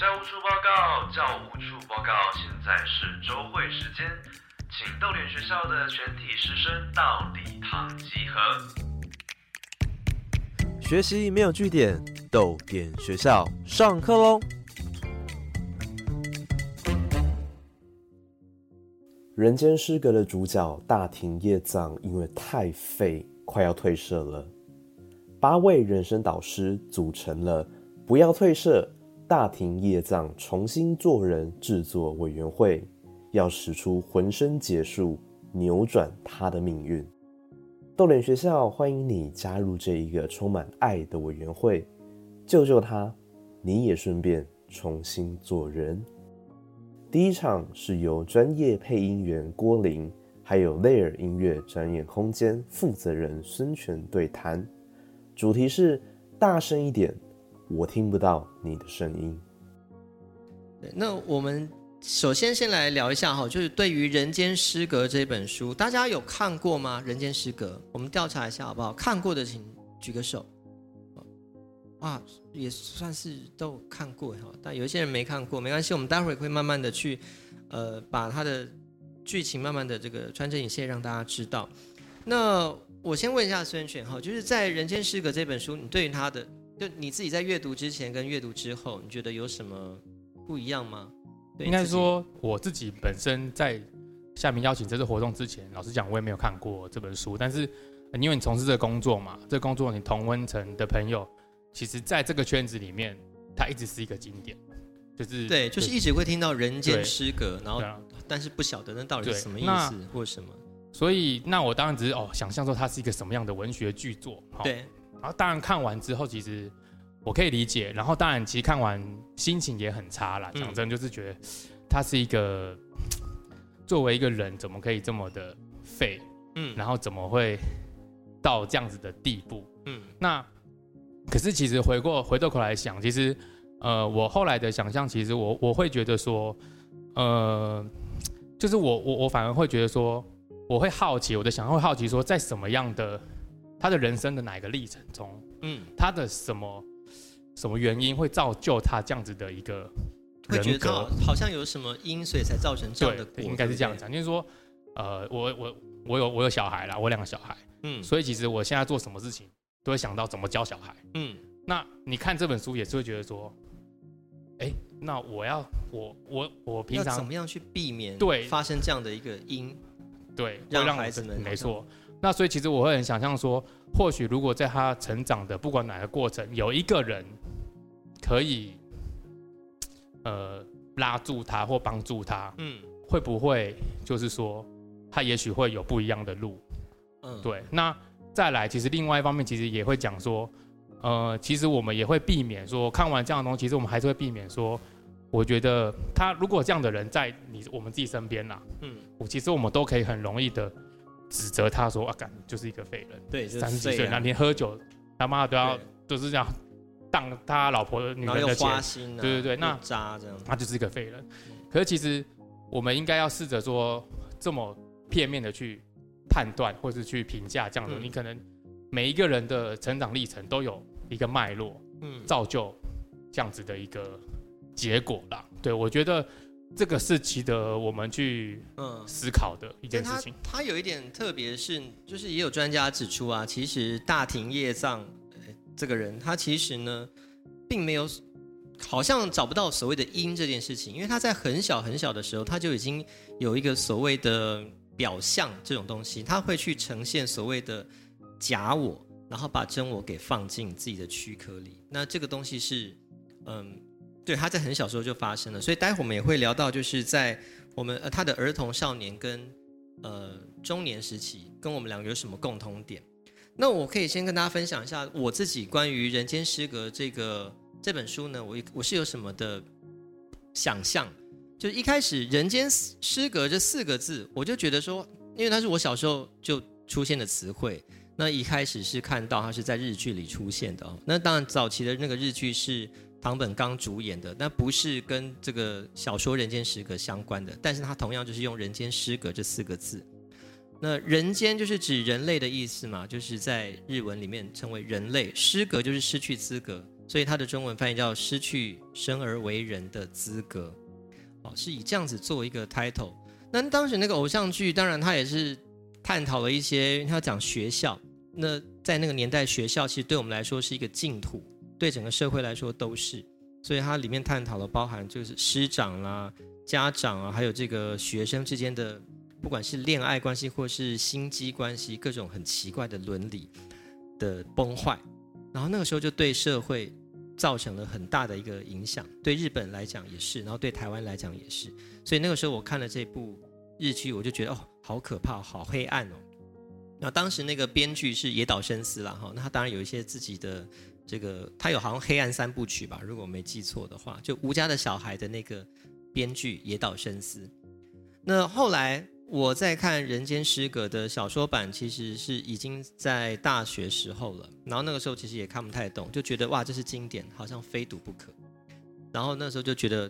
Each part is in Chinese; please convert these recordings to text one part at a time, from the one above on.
教务处报告，教务处报告，现在是周会时间，请逗点学校的全体师生到礼堂集合。学习没有据点，逗点学校上课喽！人间失格的主角大庭叶藏，因为太废，快要退社了。八位人生导师组成了“不要退社，大庭叶藏重新做人”制作委员会，要使出浑身解数，扭转他的命运。逗脸学校欢迎你加入这一个充满爱的委员会，救救他，你也顺便重新做人。第一场是由专业配音员郭林，还有雷尔音乐展演空间负责人孙权对谈。主题是大声一点，我听不到你的声音。那我们首先先来聊一下哈，就是对于《人间失格》这本书，大家有看过吗？《人间失格》，我们调查一下好不好？看过的请举个手。啊，也算是都看过哈，但有一些人没看过，没关系，我们待会儿会慢慢的去，呃，把它的剧情慢慢的这个穿针引线让大家知道。那我先问一下孙权哈，就是在《人间失格》这本书，你对于他的，就你自己在阅读之前跟阅读之后，你觉得有什么不一样吗？应该说我自己本身在下面邀请这次活动之前，老实讲我也没有看过这本书，但是因为你从事这个工作嘛，这工作你同温层的朋友，其实在这个圈子里面，它一直是一个经典，就是对，就是一直会听到《人间失格》，然后但是不晓得那到底是什么意思或什么。所以，那我当然只是哦，想象说它是一个什么样的文学巨作。对。然后，当然看完之后，其实我可以理解。然后，当然，其实看完心情也很差啦。讲真，就是觉得他是一个作为一个人，怎么可以这么的废？嗯。然后怎么会到这样子的地步？嗯。那可是，其实回过回过头来想，其实呃，我后来的想象，其实我我会觉得说，呃，就是我我我反而会觉得说。我会好奇，我的想象会好奇说，在什么样的他的人生的哪一个历程中，嗯，他的什么什么原因会造就他这样子的一个人格？好像有什么因，所以才造成这样的。对，应该是这样讲，就是说，呃，我我我有我有小孩啦，我两个小孩，嗯，所以其实我现在做什么事情都会想到怎么教小孩，嗯，那你看这本书也是会觉得说，哎，那我要我我我平常怎么样去避免对发生这样的一个因？对，让孩子们没错。那所以其实我会很想象说，或许如果在他成长的不管哪个过程，有一个人可以呃拉住他或帮助他，嗯，会不会就是说他也许会有不一样的路？嗯，对。那再来，其实另外一方面，其实也会讲说，呃，其实我们也会避免说看完这样的东西，其实我们还是会避免说。我觉得他如果这样的人在你我们自己身边啦，嗯，我其实我们都可以很容易的指责他说啊，干就是一个废人，对，三十几岁那天喝酒，他妈都要都是这样当他老婆的女人的钱，对对对，那渣这样，他就是一个废人。可是其实我们应该要试着说这么片面的去判断或是去评价这样的，你可能每一个人的成长历程都有一个脉络，嗯，造就这样子的一个。结果啦，对我觉得这个是值得我们去嗯思考的一件事情。它有一点特别，是就是也有专家指出啊，其实大庭叶藏这个人，他其实呢并没有好像找不到所谓的因这件事情，因为他在很小很小的时候，他就已经有一个所谓的表象这种东西，他会去呈现所谓的假我，然后把真我给放进自己的躯壳里。那这个东西是嗯。对，他在很小时候就发生了，所以待会我们也会聊到，就是在我们呃他的儿童、少年跟呃中年时期，跟我们两个有什么共通点？那我可以先跟大家分享一下我自己关于《人间失格》这个这本书呢，我我是有什么的想象？就一开始“人间失格”这四个字，我就觉得说，因为它是我小时候就出现的词汇，那一开始是看到它是在日剧里出现的哦。那当然早期的那个日剧是。唐本刚主演的，那不是跟这个小说《人间失格》相关的，但是他同样就是用“人间失格”这四个字。那“人间”就是指人类的意思嘛，就是在日文里面称为人类；“失格”就是失去资格，所以它的中文翻译叫“失去生而为人的资格”。哦，是以这样子作为一个 title。那当时那个偶像剧，当然它也是探讨了一些，它讲学校。那在那个年代，学校其实对我们来说是一个净土，对整个社会来说都是。所以它里面探讨了包含就是师长啦、家长啊，还有这个学生之间的，不管是恋爱关系或是心机关系，各种很奇怪的伦理的崩坏。然后那个时候就对社会造成了很大的一个影响，对日本来讲也是，然后对台湾来讲也是。所以那个时候我看了这部日剧，我就觉得哦，好可怕，好黑暗哦。那当时那个编剧是野岛伸司啦，哈，那他当然有一些自己的。这个他有好像黑暗三部曲吧，如果我没记错的话，就吴家的小孩的那个编剧野岛伸司。那后来我在看《人间失格》的小说版，其实是已经在大学时候了。然后那个时候其实也看不太懂，就觉得哇，这是经典，好像非读不可。然后那时候就觉得，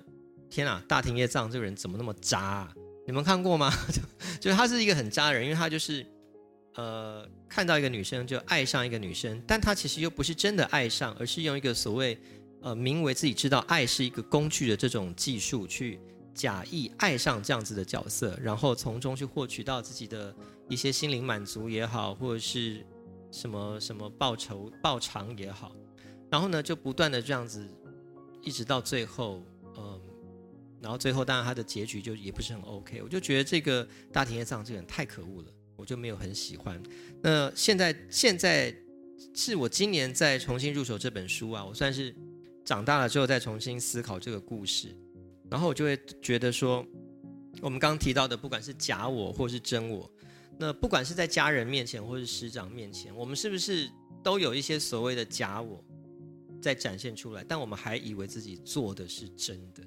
天啊，大庭叶藏这个人怎么那么渣？啊？你们看过吗？就就他是一个很渣的人，因为他就是。呃，看到一个女生就爱上一个女生，但他其实又不是真的爱上，而是用一个所谓呃名为自己知道爱是一个工具的这种技术去假意爱上这样子的角色，然后从中去获取到自己的一些心灵满足也好，或者是什么什么报酬报偿也好，然后呢就不断的这样子，一直到最后，嗯，然后最后当然他的结局就也不是很 OK，我就觉得这个大田叶藏这个人太可恶了。我就没有很喜欢。那现在现在是我今年再重新入手这本书啊，我算是长大了之后再重新思考这个故事，然后我就会觉得说，我们刚刚提到的，不管是假我或是真我，那不管是在家人面前或是师长面前，我们是不是都有一些所谓的假我在展现出来？但我们还以为自己做的是真的。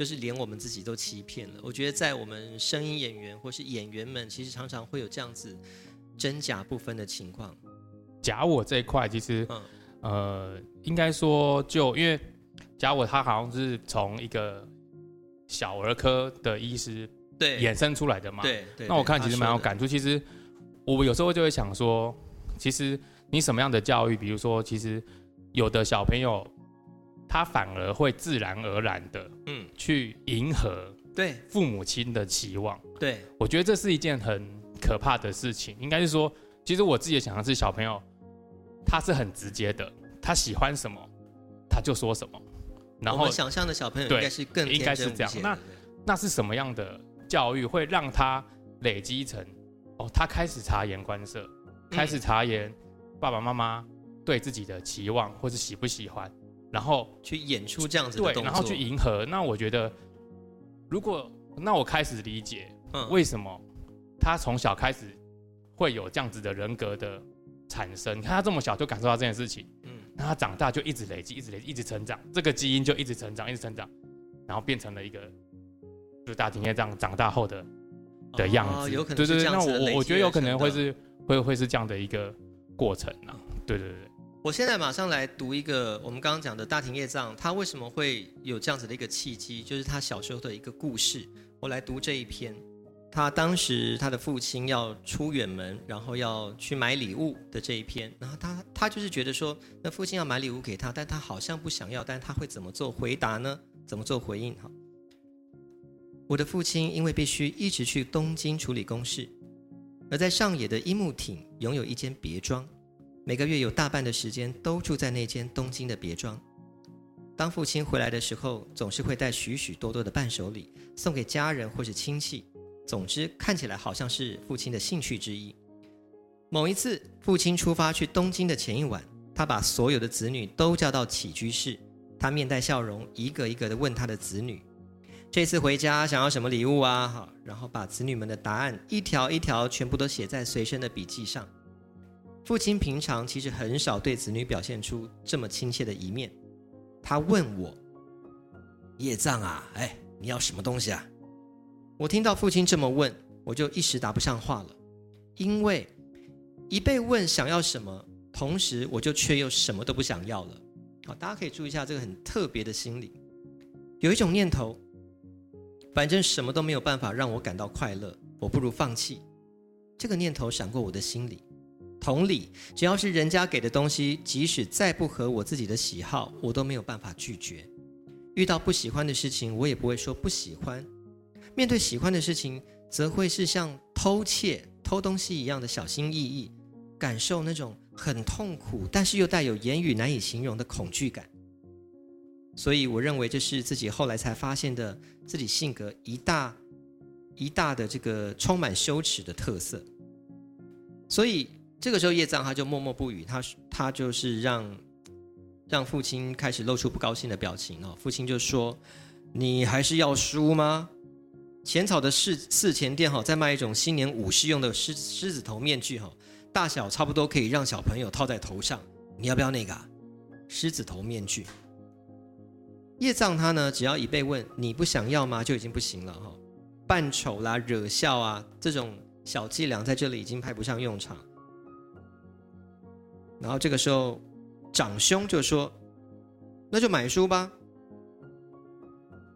就是连我们自己都欺骗了。我觉得在我们声音演员或是演员们，其实常常会有这样子真假不分的情况。假我这一块，其实呃，应该说就因为假我他好像是从一个小儿科的医师对衍生出来的嘛。对，那我看其实蛮有感触。其实我有时候就会想说，其实你什么样的教育，比如说，其实有的小朋友。他反而会自然而然的，嗯，去迎合对父母亲的期望。对，我觉得这是一件很可怕的事情。应该是说，其实我自己的想象是，小朋友他是很直接的，他喜欢什么他就说什么。然后想象的小朋友应该是更应该是这样。那那是什么样的教育会让他累积成哦？他开始察言观色，开始察言爸爸妈妈对自己的期望或是喜不喜欢。然后去演出这样子的动作，然后去迎合。那我觉得，如果那我开始理解，为什么他从小开始会有这样子的人格的产生？你看他这么小就感受到这件事情，嗯，那他长大就一直累积，一直累积，一直成长，这个基因就一直成长，一直成长，然后变成了一个，就大庭叶这样长大后的的样子。有可能对对对，那我我觉得有可能会是会会是这样的一个过程啊。对对对。我现在马上来读一个我们刚刚讲的大庭叶藏，他为什么会有这样子的一个契机？就是他小时候的一个故事。我来读这一篇，他当时他的父亲要出远门，然后要去买礼物的这一篇。然后他他就是觉得说，那父亲要买礼物给他，但他好像不想要，但他会怎么做回答呢？怎么做回应？哈，我的父亲因为必须一直去东京处理公事，而在上野的樱木町拥有一间别庄。每个月有大半的时间都住在那间东京的别庄。当父亲回来的时候，总是会带许许多多的伴手礼送给家人或是亲戚。总之，看起来好像是父亲的兴趣之一。某一次，父亲出发去东京的前一晚，他把所有的子女都叫到起居室，他面带笑容，一个一个的问他的子女：“这次回家想要什么礼物啊？”哈，然后把子女们的答案一条一条全部都写在随身的笔记上。父亲平常其实很少对子女表现出这么亲切的一面。他问我：“叶藏啊，哎，你要什么东西啊？”我听到父亲这么问，我就一时答不上话了，因为一被问想要什么，同时我就却又什么都不想要了。好，大家可以注意一下这个很特别的心理，有一种念头，反正什么都没有办法让我感到快乐，我不如放弃。这个念头闪过我的心里。同理，只要是人家给的东西，即使再不合我自己的喜好，我都没有办法拒绝。遇到不喜欢的事情，我也不会说不喜欢；面对喜欢的事情，则会是像偷窃、偷东西一样的小心翼翼，感受那种很痛苦，但是又带有言语难以形容的恐惧感。所以，我认为这是自己后来才发现的自己性格一大一大的这个充满羞耻的特色。所以。这个时候，叶藏他就默默不语，他他就是让让父亲开始露出不高兴的表情哦。父亲就说：“你还是要输吗？浅草的四四前店哈，在卖一种新年武士用的狮狮子头面具哈，大小差不多可以让小朋友套在头上。你要不要那个狮子头面具？”叶藏他呢，只要一被问你不想要吗，就已经不行了哈。扮丑啦、惹笑啊这种小伎俩，在这里已经派不上用场。然后这个时候，长兄就说：“那就买书吧。”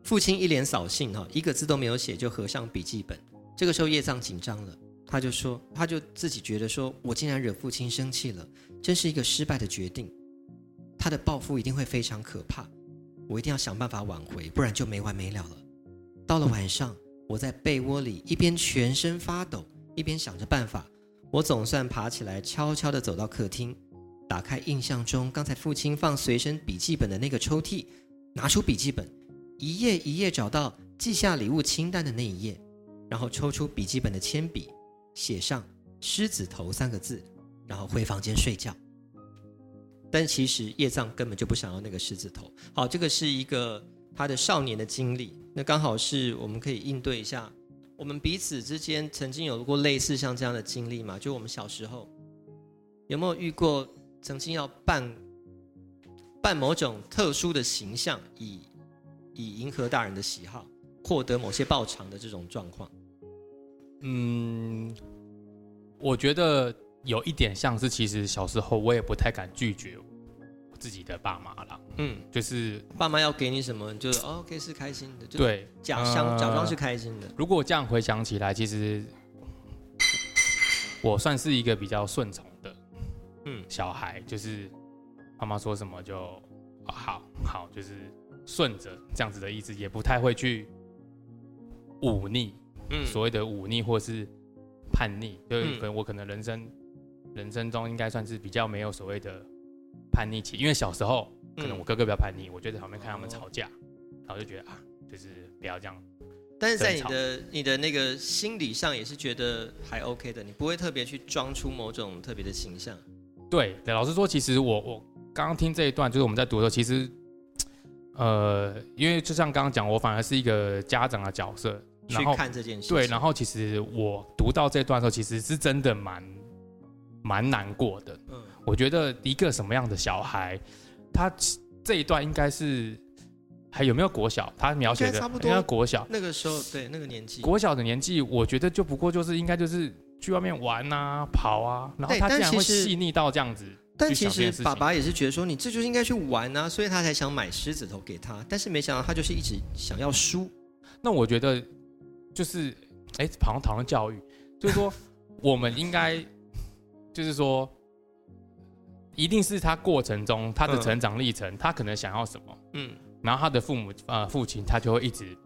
父亲一脸扫兴哈，一个字都没有写就合上笔记本。这个时候叶藏紧张了，他就说：“他就自己觉得说，我竟然惹父亲生气了，真是一个失败的决定。他的报复一定会非常可怕，我一定要想办法挽回，不然就没完没了了。”到了晚上，我在被窝里一边全身发抖，一边想着办法。我总算爬起来，悄悄地走到客厅。打开印象中刚才父亲放随身笔记本的那个抽屉，拿出笔记本，一页一页找到记下礼物清单的那一页，然后抽出笔记本的铅笔，写上“狮子头”三个字，然后回房间睡觉。但其实叶藏根本就不想要那个狮子头。好，这个是一个他的少年的经历，那刚好是我们可以应对一下，我们彼此之间曾经有过类似像这样的经历吗？就我们小时候有没有遇过？曾经要扮扮某种特殊的形象，以以迎合大人的喜好，获得某些报偿的这种状况。嗯，我觉得有一点像是，其实小时候我也不太敢拒绝自己的爸妈了。嗯，就是爸妈要给你什么，就是 OK 是开心的，对，假装假装是开心的。如果这样回想起来，其实我算是一个比较顺从。嗯，小孩就是妈妈说什么就好好，就是顺着这样子的意思，也不太会去忤逆。嗯，所谓的忤逆或是叛逆，就可能我可能人生人生中应该算是比较没有所谓的叛逆期，因为小时候可能我哥哥比较叛逆，我就在旁边看他们吵架，然后就觉得啊，就是不要这样。但是在你的你的那个心理上也是觉得还 OK 的，你不会特别去装出某种特别的形象。对，老实说，其实我我刚刚听这一段，就是我们在读的时候，其实，呃，因为就像刚刚讲，我反而是一个家长的角色去看这件事。对，然后其实我读到这段的时候，其实是真的蛮蛮难过的。嗯，我觉得一个什么样的小孩，他这一段应该是还有没有国小？他描写的应该国小那个时候，对那个年纪，国小的年纪，我觉得就不过就是应该就是。去外面玩啊，跑啊，然后他竟然会细腻到这样子。但其实爸爸也是觉得说，你这就是应该去玩啊，所以他才想买狮子头给他。但是没想到他就是一直想要输。那我觉得就是，哎，好像讨论教育，就是说 我们应该，就是说，一定是他过程中他的成长历程，他可能想要什么，嗯，然后他的父母呃父亲他就会一直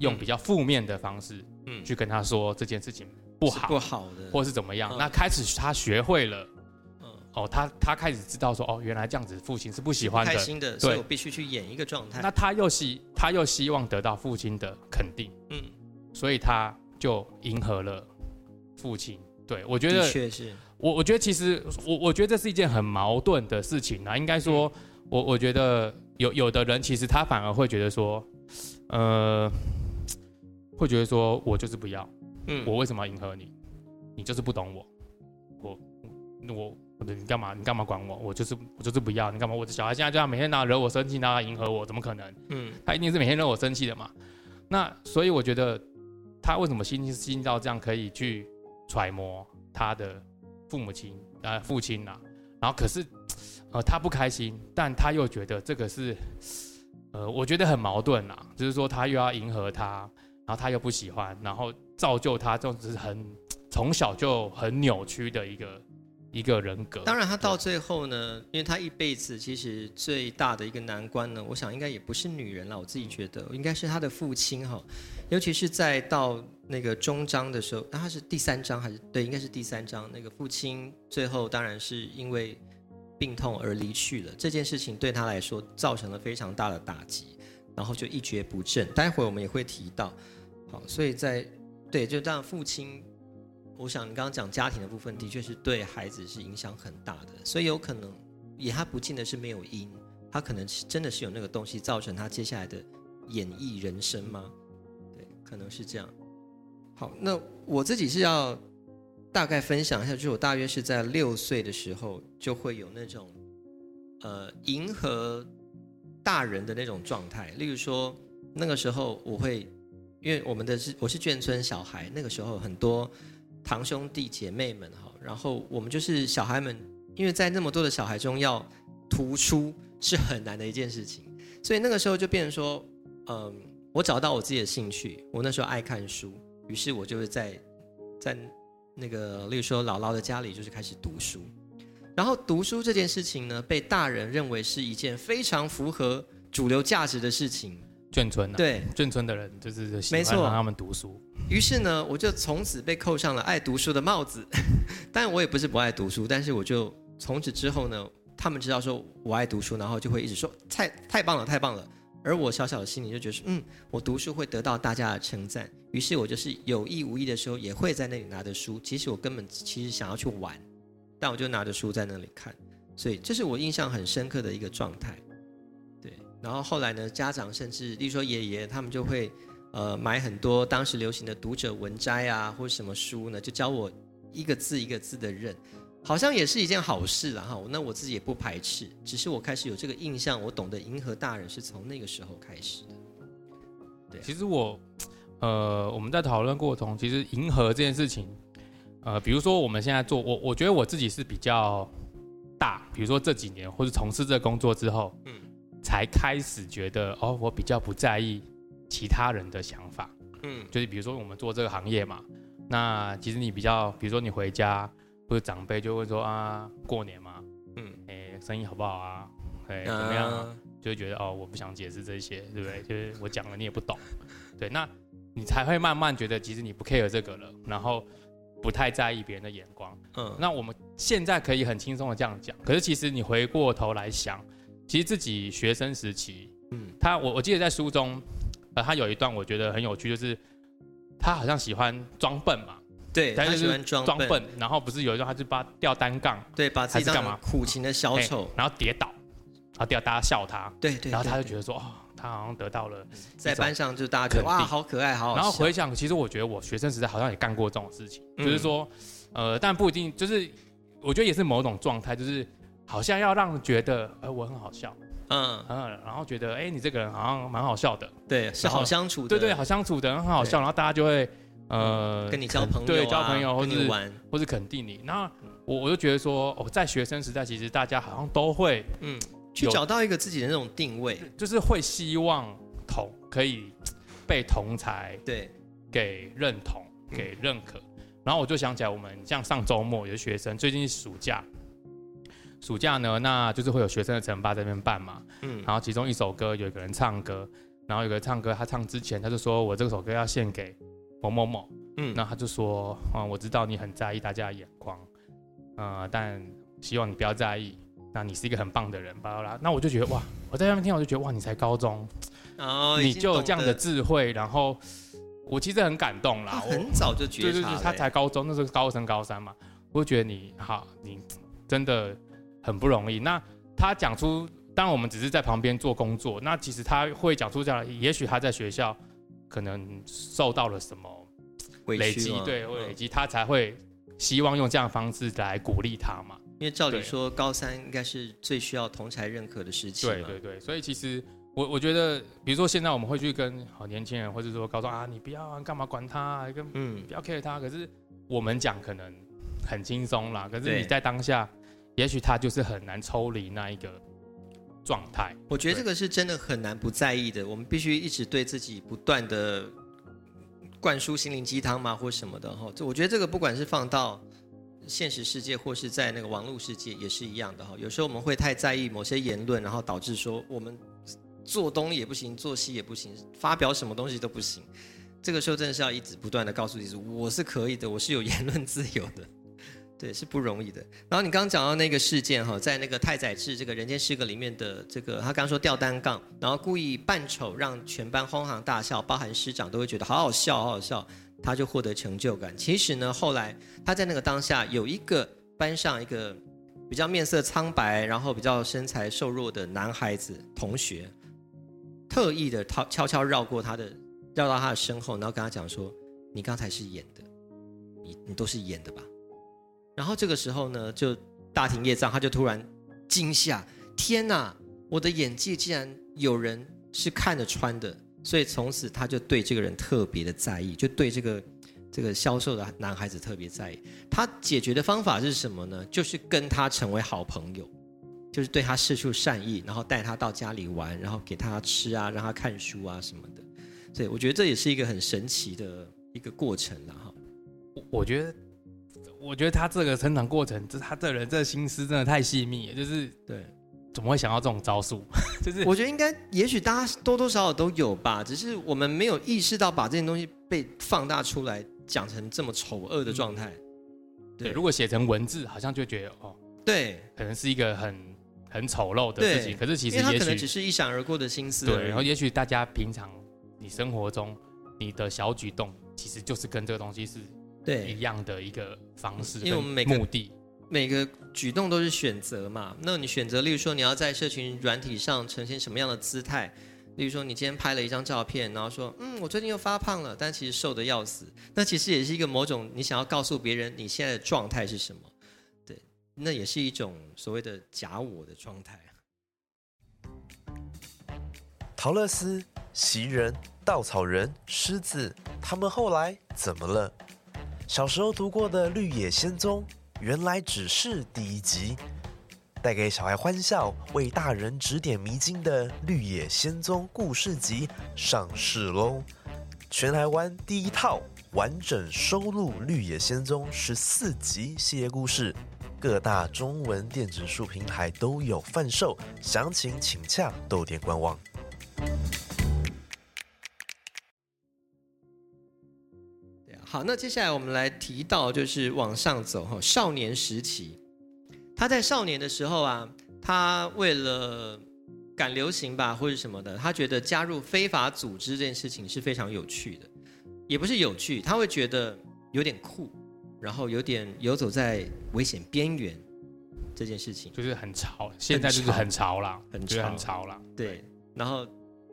用比较负面的方式，嗯，去跟他说这件事情。不好，不好的，或是怎么样？那开始他学会了，嗯，哦，他他开始知道说，哦，原来这样子，父亲是不喜欢的，开心的，所以我必须去演一个状态。那他又希他又希望得到父亲的肯定，嗯，所以他就迎合了父亲。对我觉得，确实，我我觉得其实我我觉得这是一件很矛盾的事情啊。应该说，我我觉得有有的人其实他反而会觉得说，呃，会觉得说我就是不要。嗯，我为什么要迎合你？你就是不懂我，我我我你干嘛？你干嘛管我？我就是我就是不要你干嘛？我的小孩现在就要每天拿惹我生气，拿迎合我，怎么可能？嗯，他一定是每天惹我生气的嘛。那所以我觉得他为什么心心到这样可以去揣摩他的父母亲呃父亲呐？然后可是呃他不开心，但他又觉得这个是呃我觉得很矛盾啦，就是说他又要迎合他，然后他又不喜欢，然后。造就他，就是很从小就很扭曲的一个一个人格。当然，他到最后呢，因为他一辈子其实最大的一个难关呢，我想应该也不是女人了，我自己觉得应该是他的父亲哈，尤其是在到那个终章的时候，那他是第三章还是对，应该是第三章，那个父亲最后当然是因为病痛而离去了，这件事情对他来说造成了非常大的打击，然后就一蹶不振。待会我们也会提到，好，所以在对，就这样父亲。我想你刚刚讲家庭的部分，的确是对孩子是影响很大的，所以有可能也他不见得是没有因，他可能是真的是有那个东西造成他接下来的演艺人生吗？对，可能是这样。好，那我自己是要大概分享一下，就是我大约是在六岁的时候就会有那种呃迎合大人的那种状态，例如说那个时候我会因为我们的是我是眷村小孩，那个时候很多。堂兄弟姐妹们哈，然后我们就是小孩们，因为在那么多的小孩中要突出是很难的一件事情，所以那个时候就变成说，嗯，我找到我自己的兴趣，我那时候爱看书，于是我就会在在那个，例如说姥姥的家里，就是开始读书，然后读书这件事情呢，被大人认为是一件非常符合主流价值的事情。眷村对眷村的人就是喜欢让他们读书。于是呢，我就从此被扣上了爱读书的帽子。但，我也不是不爱读书，但是我就从此之后呢，他们知道说我爱读书，然后就会一直说太太棒了，太棒了。而我小小的心里就觉得，嗯，我读书会得到大家的称赞。于是我就是有意无意的时候，也会在那里拿着书，其实我根本其实想要去玩，但我就拿着书在那里看。所以这是我印象很深刻的一个状态。然后后来呢，家长甚至，例如说爷爷，他们就会，呃，买很多当时流行的读者文摘啊，或者什么书呢，就教我一个字一个字的认，好像也是一件好事了哈。那我自己也不排斥，只是我开始有这个印象，我懂得迎合大人是从那个时候开始的。对，其实我，呃，我们在讨论过程，其实迎合这件事情，呃，比如说我们现在做，我我觉得我自己是比较大，比如说这几年或者从事这工作之后，嗯。才开始觉得哦，我比较不在意其他人的想法，嗯，就是比如说我们做这个行业嘛，那其实你比较，比如说你回家或者长辈就会说啊，过年嘛，嗯，哎，生意好不好啊？哎，怎么样？就会觉得哦，我不想解释这些，对不对？就是我讲了你也不懂，对，那你才会慢慢觉得其实你不 care 这个了，然后不太在意别人的眼光，嗯，那我们现在可以很轻松的这样讲，可是其实你回过头来想。其实自己学生时期，嗯，他我我记得在书中，呃，他有一段我觉得很有趣，就是他好像喜欢装笨嘛，对，他喜欢装笨，然后不是有一段他就把吊单杠，对，把自己干嘛苦情的小丑，然后跌倒，然后大家笑他，对对，然后他就觉得说，哦，他好像得到了在班上就大家觉得哇，好可爱，好，然后回想，其实我觉得我学生时代好像也干过这种事情，就是说，呃，但不一定，就是我觉得也是某种状态，就是。好像要让觉得，哎，我很好笑，嗯。嗯，然后觉得，哎，你这个人好像蛮好笑的，对，是好相处的，对对，好相处的，很好笑，然后大家就会，呃，跟你交朋友，对，交朋友，或者玩，或者肯定你。那我我就觉得说，哦，在学生时代，其实大家好像都会，嗯，去找到一个自己的那种定位，就是会希望同可以被同才对。给认同，给认可。然后我就想起来，我们像上周末有学生，最近是暑假。暑假呢，那就是会有学生的惩罚在那边办嘛，嗯，然后其中一首歌有一个人唱歌，然后有个唱歌，他唱之前他就说我这首歌要献给某某某，嗯，那他就说，啊，我知道你很在意大家的眼光，呃，但希望你不要在意，那你是一个很棒的人，巴拉拉，那我就觉得哇，我在那边听我就觉得哇，你才高中，哦，你就有这样的智慧，然后我其实很感动啦，很早就觉察，他才高中，那时候高升高三嘛，我就觉得你好，你真的。很不容易。那他讲出，当然我们只是在旁边做工作。那其实他会讲出这样，也许他在学校可能受到了什么累积，对，会累积，他才会希望用这样的方式来鼓励他嘛。因为照理说，高三应该是最需要同才认可的时期。对对对，所以其实我我觉得，比如说现在我们会去跟好年轻人，或者说高中啊，你不要啊干嘛管他，跟嗯不要 care 他。可是我们讲可能很轻松啦，可是你在当下。也许他就是很难抽离那一个状态。我觉得这个是真的很难不在意的。我们必须一直对自己不断的灌输心灵鸡汤嘛，或什么的哈。这我觉得这个不管是放到现实世界或是在那个网络世界也是一样的哈。有时候我们会太在意某些言论，然后导致说我们做东也不行，做西也不行，发表什么东西都不行。这个时候真的是要一直不断的告诉自己，我是可以的，我是有言论自由的。对，是不容易的。然后你刚刚讲到那个事件哈，在那个太宰治这个人间失格里面的这个，他刚刚说吊单杠，然后故意扮丑，让全班哄堂大笑，包含师长都会觉得好好笑，好好笑，他就获得成就感。其实呢，后来他在那个当下有一个班上一个比较面色苍白，然后比较身材瘦弱的男孩子同学，特意的悄悄悄绕过他的，绕到他的身后，然后跟他讲说：“你刚才是演的，你你都是演的吧？”然后这个时候呢，就大庭业障，他就突然惊吓，天哪！我的演技竟然有人是看得穿的，所以从此他就对这个人特别的在意，就对这个这个销售的男孩子特别在意。他解决的方法是什么呢？就是跟他成为好朋友，就是对他施出善意，然后带他到家里玩，然后给他吃啊，让他看书啊什么的。所以我觉得这也是一个很神奇的一个过程了哈。我觉得。我觉得他这个成长过程，就是他这人这心思真的太细密了，就是对，怎么会想到这种招数？就是我觉得应该，也许大家多多少少都有吧，只是我们没有意识到把这件东西被放大出来，讲成这么丑恶的状态。对，如果写成文字，好像就觉得哦，对，可能是一个很很丑陋的事情。可是其实也许只是一闪而过的心思。对，然后也许大家平常你生活中你的小举动，其实就是跟这个东西是。对一样的一个方式，因为我们每个目的每个举动都是选择嘛。那你选择，例如说你要在社群软体上呈现什么样的姿态？例如说你今天拍了一张照片，然后说嗯，我最近又发胖了，但其实瘦的要死。那其实也是一个某种你想要告诉别人你现在的状态是什么？对，那也是一种所谓的假我的状态。陶乐斯、袭人、稻草人、狮子，他们后来怎么了？小时候读过的《绿野仙踪》，原来只是第一集，带给小孩欢笑、为大人指点迷津的《绿野仙踪》故事集上市喽！全台湾第一套完整收录《绿野仙踪》十四集系列故事，各大中文电子书平台都有贩售，详情请洽豆店官网。好，那接下来我们来提到，就是往上走哈，少年时期，他在少年的时候啊，他为了赶流行吧，或者什么的，他觉得加入非法组织这件事情是非常有趣的，也不是有趣，他会觉得有点酷，然后有点游走在危险边缘这件事情，就是很潮，现在就是很潮啦，很潮，很潮啦。对，然后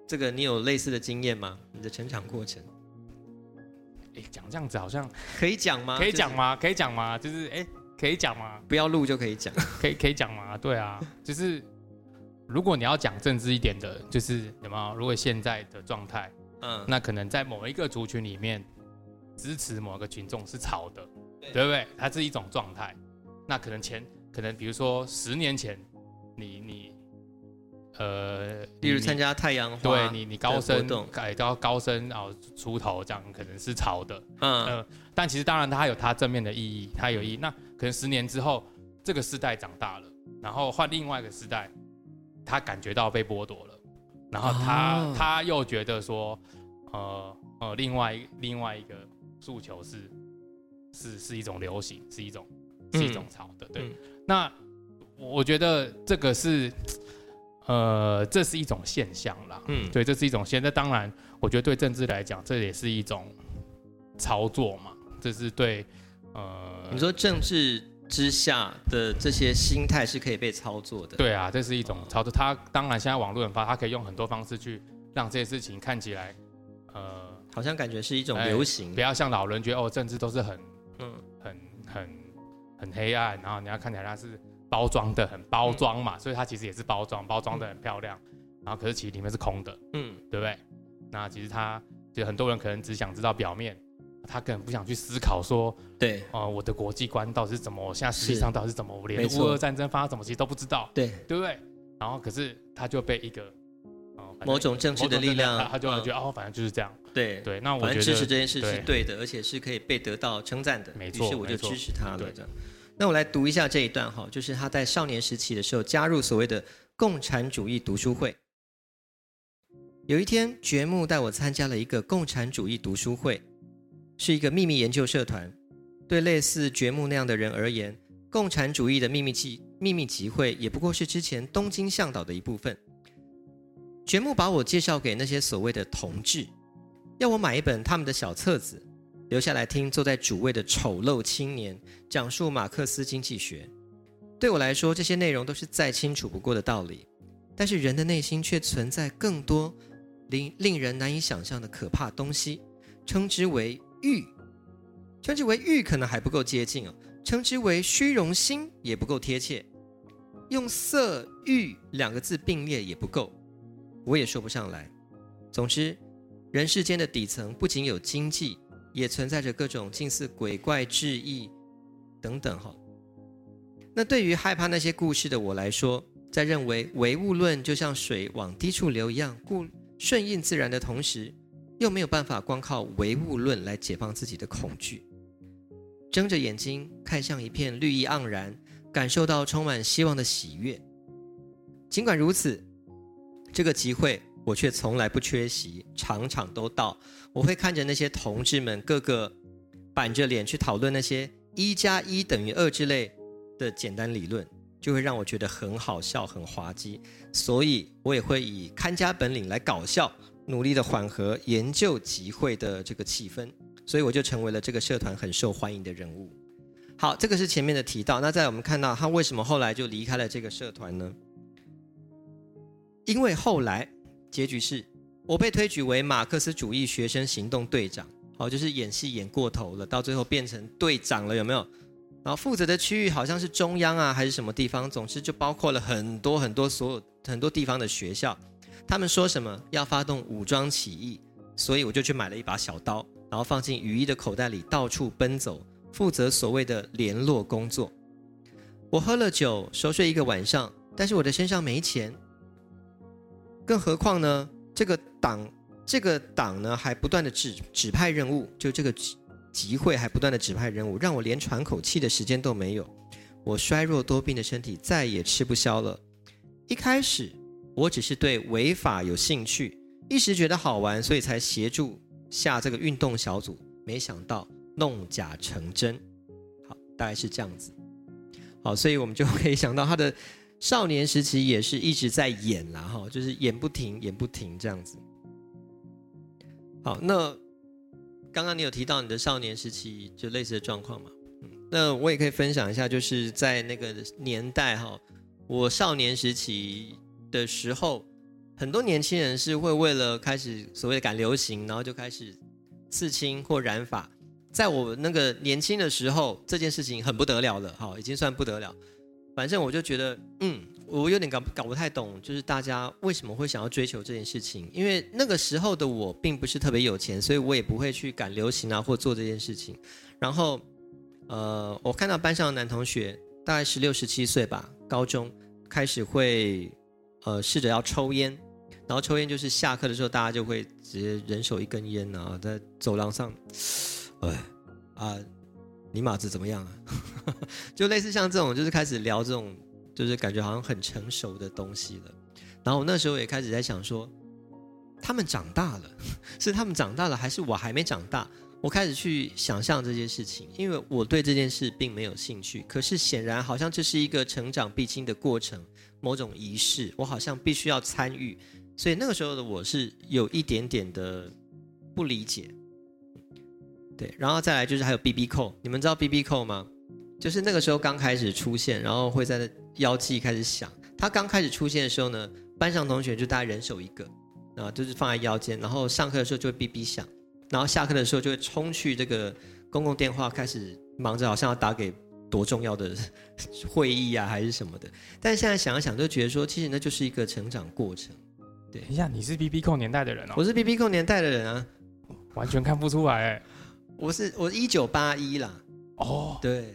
这个你有类似的经验吗？你的成长过程？哎，讲这样子好像可以讲吗？可以讲吗？可以讲吗？就是哎，可以讲吗？不要录就可以讲，可以可以讲吗？对啊，就是如果你要讲政治一点的，就是有没有？如果现在的状态，嗯，那可能在某一个族群里面支持某个群众是吵的，对不对？它是一种状态。那可能前可能比如说十年前，你你。呃，例如参加太阳花，对你，你高升改到高升啊出头，这样可能是潮的，嗯，但其实当然它有它正面的意义，它有意义。那可能十年之后，这个世代长大了，然后换另外一个世代，他感觉到被剥夺了，然后他他又觉得说，呃呃，另外另外一个诉求是是是一种流行，是一种是一种潮的，对。那我觉得这个是。呃，这是一种现象啦。嗯，对，这是一种现。那当然，我觉得对政治来讲，这也是一种操作嘛。这是对，呃，你说政治之下的这些心态是可以被操作的。对啊，这是一种操作。他当然现在网络很发，他可以用很多方式去让这些事情看起来，呃，好像感觉是一种流行。不要像老人觉得哦，政治都是很，嗯，很很很黑暗，然后你要看起来他是。包装的很包装嘛，所以它其实也是包装，包装的很漂亮，然后可是其实里面是空的，嗯，对不对？那其实他就很多人可能只想知道表面，他可能不想去思考说，对，哦，我的国际观到底是怎么？现在实际上到底是怎么？我连乌俄战争发生什么其实都不知道，对，对不对？然后可是他就被一个某种政治的力量，他就觉得哦，反正就是这样，对对。那我觉得支持这件事是对的，而且是可以被得到称赞的，没错，于是我就支持他了，这样。那我来读一下这一段哈，就是他在少年时期的时候加入所谓的共产主义读书会。有一天，觉木带我参加了一个共产主义读书会，是一个秘密研究社团。对类似觉木那样的人而言，共产主义的秘密集秘密集会也不过是之前东京向导的一部分。觉木把我介绍给那些所谓的同志，要我买一本他们的小册子。留下来听坐在主位的丑陋青年讲述马克思经济学。对我来说，这些内容都是再清楚不过的道理。但是人的内心却存在更多令令人难以想象的可怕东西，称之为欲。称之为欲可能还不够接近哦，称之为虚荣心也不够贴切。用色欲两个字并列也不够，我也说不上来。总之，人世间的底层不仅有经济。也存在着各种近似鬼怪志异等等哈。那对于害怕那些故事的我来说，在认为唯物论就像水往低处流一样，故顺应自然的同时，又没有办法光靠唯物论来解放自己的恐惧。睁着眼睛看向一片绿意盎然，感受到充满希望的喜悦。尽管如此，这个集会。我却从来不缺席，场场都到。我会看着那些同志们个个板着脸去讨论那些一加一等于二之类的简单理论，就会让我觉得很好笑、很滑稽。所以我也会以看家本领来搞笑，努力的缓和研究集会的这个气氛。所以我就成为了这个社团很受欢迎的人物。好，这个是前面的提到。那在我们看到他为什么后来就离开了这个社团呢？因为后来。结局是，我被推举为马克思主义学生行动队长，好，就是演戏演过头了，到最后变成队长了，有没有？然后负责的区域好像是中央啊，还是什么地方？总之就包括了很多很多所有很多地方的学校。他们说什么要发动武装起义，所以我就去买了一把小刀，然后放进雨衣的口袋里，到处奔走，负责所谓的联络工作。我喝了酒，熟睡一个晚上，但是我的身上没钱。更何况呢？这个党，这个党呢，还不断的指指派任务，就这个集会还不断的指派任务，让我连喘口气的时间都没有。我衰弱多病的身体再也吃不消了。一开始我只是对违法有兴趣，一时觉得好玩，所以才协助下这个运动小组。没想到弄假成真，好，大概是这样子。好，所以我们就可以想到他的。少年时期也是一直在演啦，哈，就是演不停，演不停这样子。好，那刚刚你有提到你的少年时期就类似的状况嘛？嗯，那我也可以分享一下，就是在那个年代哈，我少年时期的时候，很多年轻人是会为了开始所谓的赶流行，然后就开始刺青或染发。在我那个年轻的时候，这件事情很不得了了，哈，已经算不得了。反正我就觉得，嗯，我有点搞搞不太懂，就是大家为什么会想要追求这件事情？因为那个时候的我并不是特别有钱，所以我也不会去赶流行啊，或做这件事情。然后，呃，我看到班上的男同学，大概十六、十七岁吧，高中开始会，呃，试着要抽烟，然后抽烟就是下课的时候，大家就会直接人手一根烟啊，在走廊上，哎，啊。尼玛子怎么样啊？就类似像这种，就是开始聊这种，就是感觉好像很成熟的东西了。然后我那时候也开始在想说，他们长大了，是他们长大了，还是我还没长大？我开始去想象这件事情，因为我对这件事并没有兴趣。可是显然好像这是一个成长必经的过程，某种仪式，我好像必须要参与。所以那个时候的我是有一点点的不理解。对，然后再来就是还有 B B 扣，你们知道 B B 扣吗？就是那个时候刚开始出现，然后会在腰际开始响。它刚开始出现的时候呢，班上同学就大家人手一个，啊，就是放在腰间，然后上课的时候就会哔哔响，然后下课的时候就会冲去这个公共电话，开始忙着好像要打给多重要的 会议啊，还是什么的。但是现在想一想，就觉得说，其实那就是一个成长过程。对，一下你是 B B 控年代的人哦，我是 B B 控年代的人啊，完全看不出来。我是我一九八一啦，哦，对，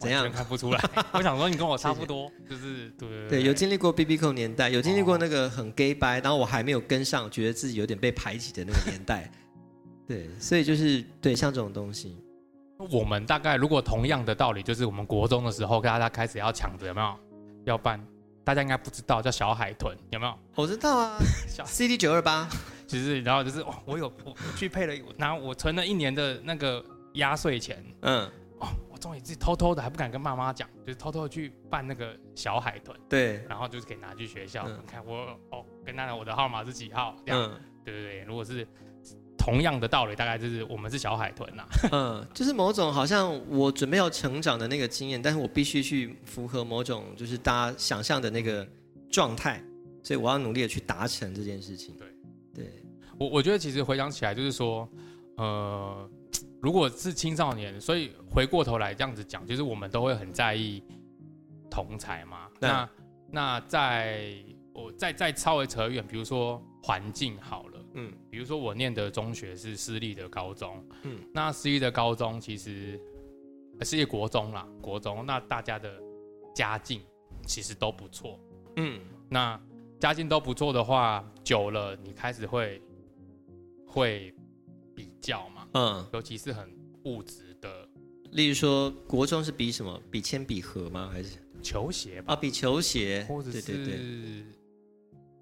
怎样？看不出来？我想说你跟我差不多，就是对对，有经历过 B B 扣年代，有经历过那个很 gay 白，然后我还没有跟上，觉得自己有点被排挤的那个年代，对，所以就是对像这种东西，我们大概如果同样的道理，就是我们国中的时候，大家开始要抢着有没有？要办，大家应该不知道叫小海豚有没有？我知道啊 小，CD 九二八，就是然后就是哦，我有我我去配了，然后我存了一年的那个压岁钱，嗯，哦，我终于自己偷偷的还不敢跟妈妈讲，就是偷偷地去办那个小海豚，对，然后就是可以拿去学校，嗯。你看我哦跟他我的号码是几号这样，嗯。对对对，如果是同样的道理，大概就是我们是小海豚呐、嗯，就是某种好像我准备要成长的那个经验，但是我必须去符合某种就是大家想象的那个状态，所以我要努力的去达成这件事情。对。对，我我觉得其实回想起来，就是说，呃，如果是青少年，所以回过头来这样子讲，就是我们都会很在意同才嘛。那那在我再再稍微扯远，比如说环境好了，嗯。比如说我念的中学是私立的高中，嗯。那私立的高中其实呃私立国中啦，国中。那大家的家境其实都不错，嗯。那家境都不错的话，久了你开始会会比较嘛，嗯，尤其是很物质的例如说国中是比什么？比铅笔盒吗？还是？球鞋吧，啊比球鞋？或者对对对，是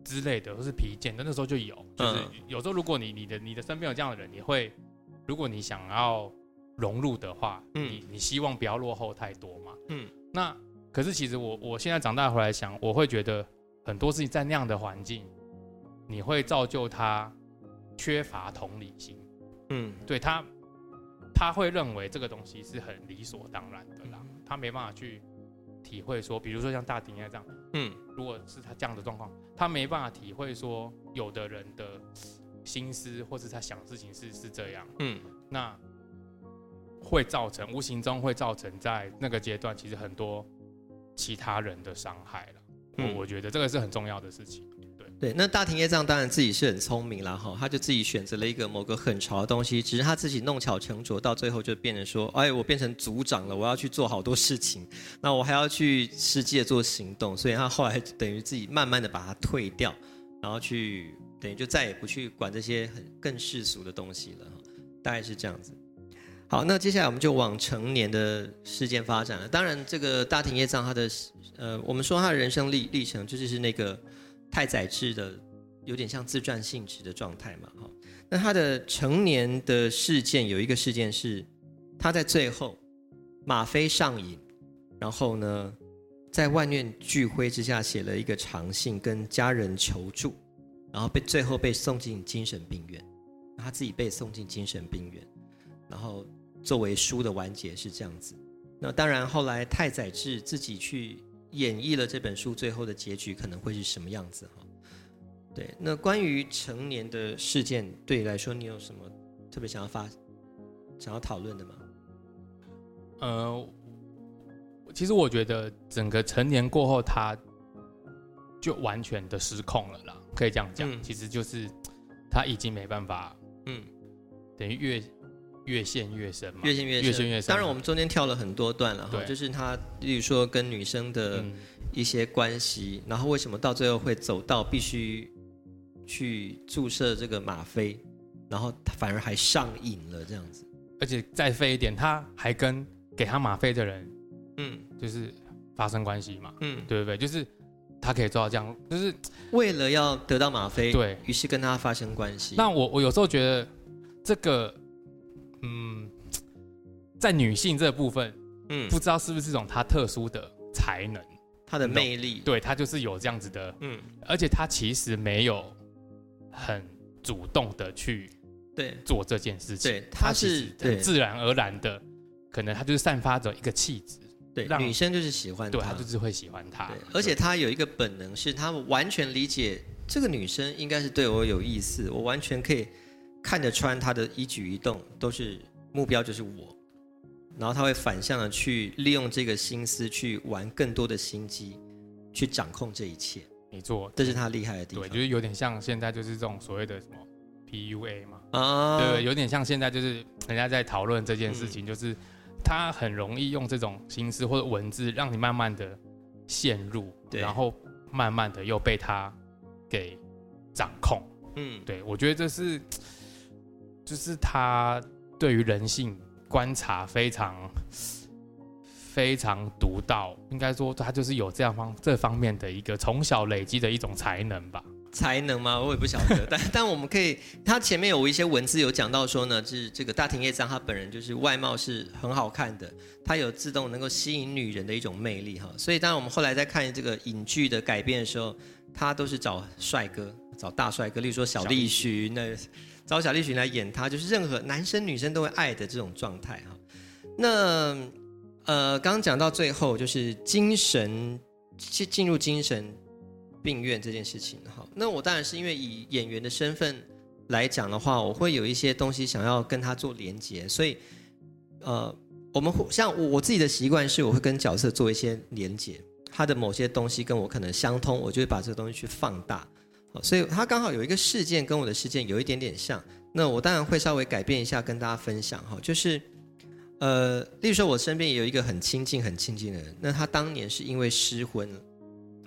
之类的，或是皮件，那那时候就有，就是嗯有时候如果你你的你的身边有这样的人，你会，如果你想要融入的话，嗯。你你希望不要落后太多嘛，嗯。那可是其实我我现在长大回来想，我会觉得很多事情在那样的环境，你会造就他缺乏同理心，嗯。对他他会认为这个东西是很理所当然的啦，他没办法去体会说，比如说像大庭叶这样，嗯。如果是他这样的状况，他没办法体会说有的人的心思或是他想事情是是这样，嗯。那会造成无形中会造成在那个阶段其实很多其他人的伤害了。嗯。我我觉得这个是很重要的事情。对，那大庭叶藏当然自己是很聪明啦，哈，他就自己选择了一个某个很潮的东西，只是他自己弄巧成拙，到最后就变成说，哎，我变成组长了，我要去做好多事情，那我还要去实际的做行动，所以他后来等于自己慢慢的把它退掉，然后去等于就再也不去管这些很更世俗的东西了，大概是这样子。好，那接下来我们就往成年的事件发展了。当然，这个大庭叶藏他的呃，我们说他的人生历历程，就是是那个太宰治的，有点像自传性质的状态嘛，哈。那他的成年的事件有一个事件是，他在最后吗啡上瘾，然后呢，在万念俱灰之下写了一个长信跟家人求助，然后被最后被送进精神病院，他自己被送进精神病院，然后作为书的完结是这样子。那当然，后来太宰治自己去演绎了这本书最后的结局可能会是什么样子哈。对，那关于成年的事件，对你来说，你有什么特别想要发、想要讨论的吗？呃，其实我觉得整个成年过后，他就完全的失控了啦，可以这样讲。嗯其实就是他已经没办法，嗯，等于越越陷越深嘛，越陷越深，越陷越深。当然，我们中间跳了很多段了哈，就是他，例如说跟女生的嗯一些关系，然后为什么到最后会走到必须去注射这个吗啡，然后他反而还上瘾了这样子。而且再废一点，他还跟给他吗啡的人嗯就是发生关系嘛，嗯，对不对？就是他可以做到这样，就是为了要得到吗啡，对于是跟他发生关系。那我我有时候觉得这个，嗯，在女性这部分，嗯。不知道是不是这种她特殊的才能，她的魅力，对她就是有这样子的，嗯，而且她其实没有很主动的去对。做这件事情，对，她是很自然而然的，可能她就是散发着一个气质，对，让女生就是喜欢对他，她就是会喜欢他对，，而且她有一个本能，是她完全理解这个女生应该是对我有意思，我完全可以看得穿她的一举一动，都是目标就是我。然后他会反向的去利用这个心思去玩更多的心机，去掌控这一切，没错，这是他厉害的地方。对，就是有点像现在就是这种所谓的什么 PUA 嘛，啊，对，有点像现在就是 人家在讨论这件事嗯。情，就是他很容易用这种心思或者文字，让你慢慢的陷入，对。然后慢慢的又被他给掌控。嗯，对我觉得这是，就是他对于人性观察非常非常独到，应该说他就是有这样方这方面的一个从小累积的一种才能吧。才能吗？我也不晓得，但但我们可以，他前面有一些文字有讲到说呢，是这个大庭叶藏他本人就是外貌是很好看的，他有自动能够吸引女人的一种魅力哈，所以当然我们后来在看这个影剧的改变的时候，他都是找帅哥，找大帅哥，例如说小栗旬，那找小栗旬来演他，就是任何男生女生都会爱的这种状态哈。那呃，刚讲到最后就是精神进进入精神。病院这件事情，哈，那我当然是因为以演员的身份来讲的话，我会有一些东西想要跟他做连接，所以，呃，我们会像我我自己的习惯是，我会跟角色做一些连接，他的某些东西跟我可能相通，我就会把这个东西去放大，所以他刚好有一个事件跟我的事件有一点点像，那我当然会稍微改变一下跟大家分享，哈，就是，呃，例如说我身边有一个很亲近很亲近的人，那他当年是因为失婚。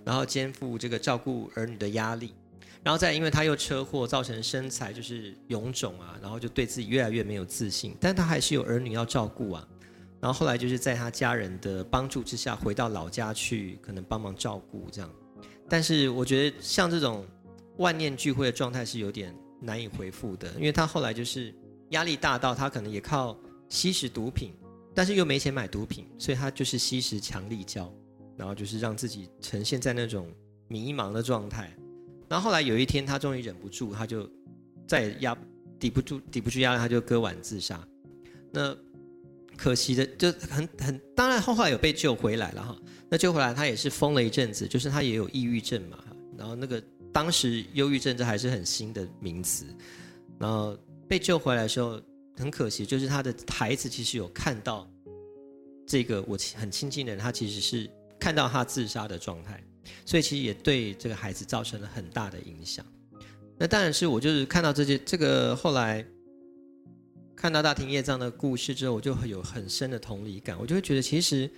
然后肩负这个照顾儿女的压力，然后再因为他又车祸造成身材就是臃肿啊，然后就对自己越来越没有自信，但他还是有儿女要照顾啊。然后后来就是在他家人的帮助之下，回到老家去，可能帮忙照顾这样。但是我觉得像这种万念俱灰的状态是有点难以回复的，因为他后来就是压力大到他可能也靠吸食毒品，但是又没钱买毒品，所以他就是吸食强力胶。然后就是让自己呈现在那种迷茫的状态，然后后来有一天他终于忍不住，他就再也压抵不住抵不住压力，他就割腕自杀。那可惜的就很很，当然后来有被救回来了哈。那救回来他也是疯了一阵子，就是他也有抑郁症嘛。然后那个当时忧郁症这还是很新的名词。然后被救回来的时候，很可惜，就是他的孩子其实有看到这个我很亲近的人，他其实是。看到他自杀的状态，所以其实也对这个孩子造成了很大的影响。那当然是我就是看到这些这个后来看到大庭叶藏的故事之后，我就有很深的同理感。我就会觉得，其实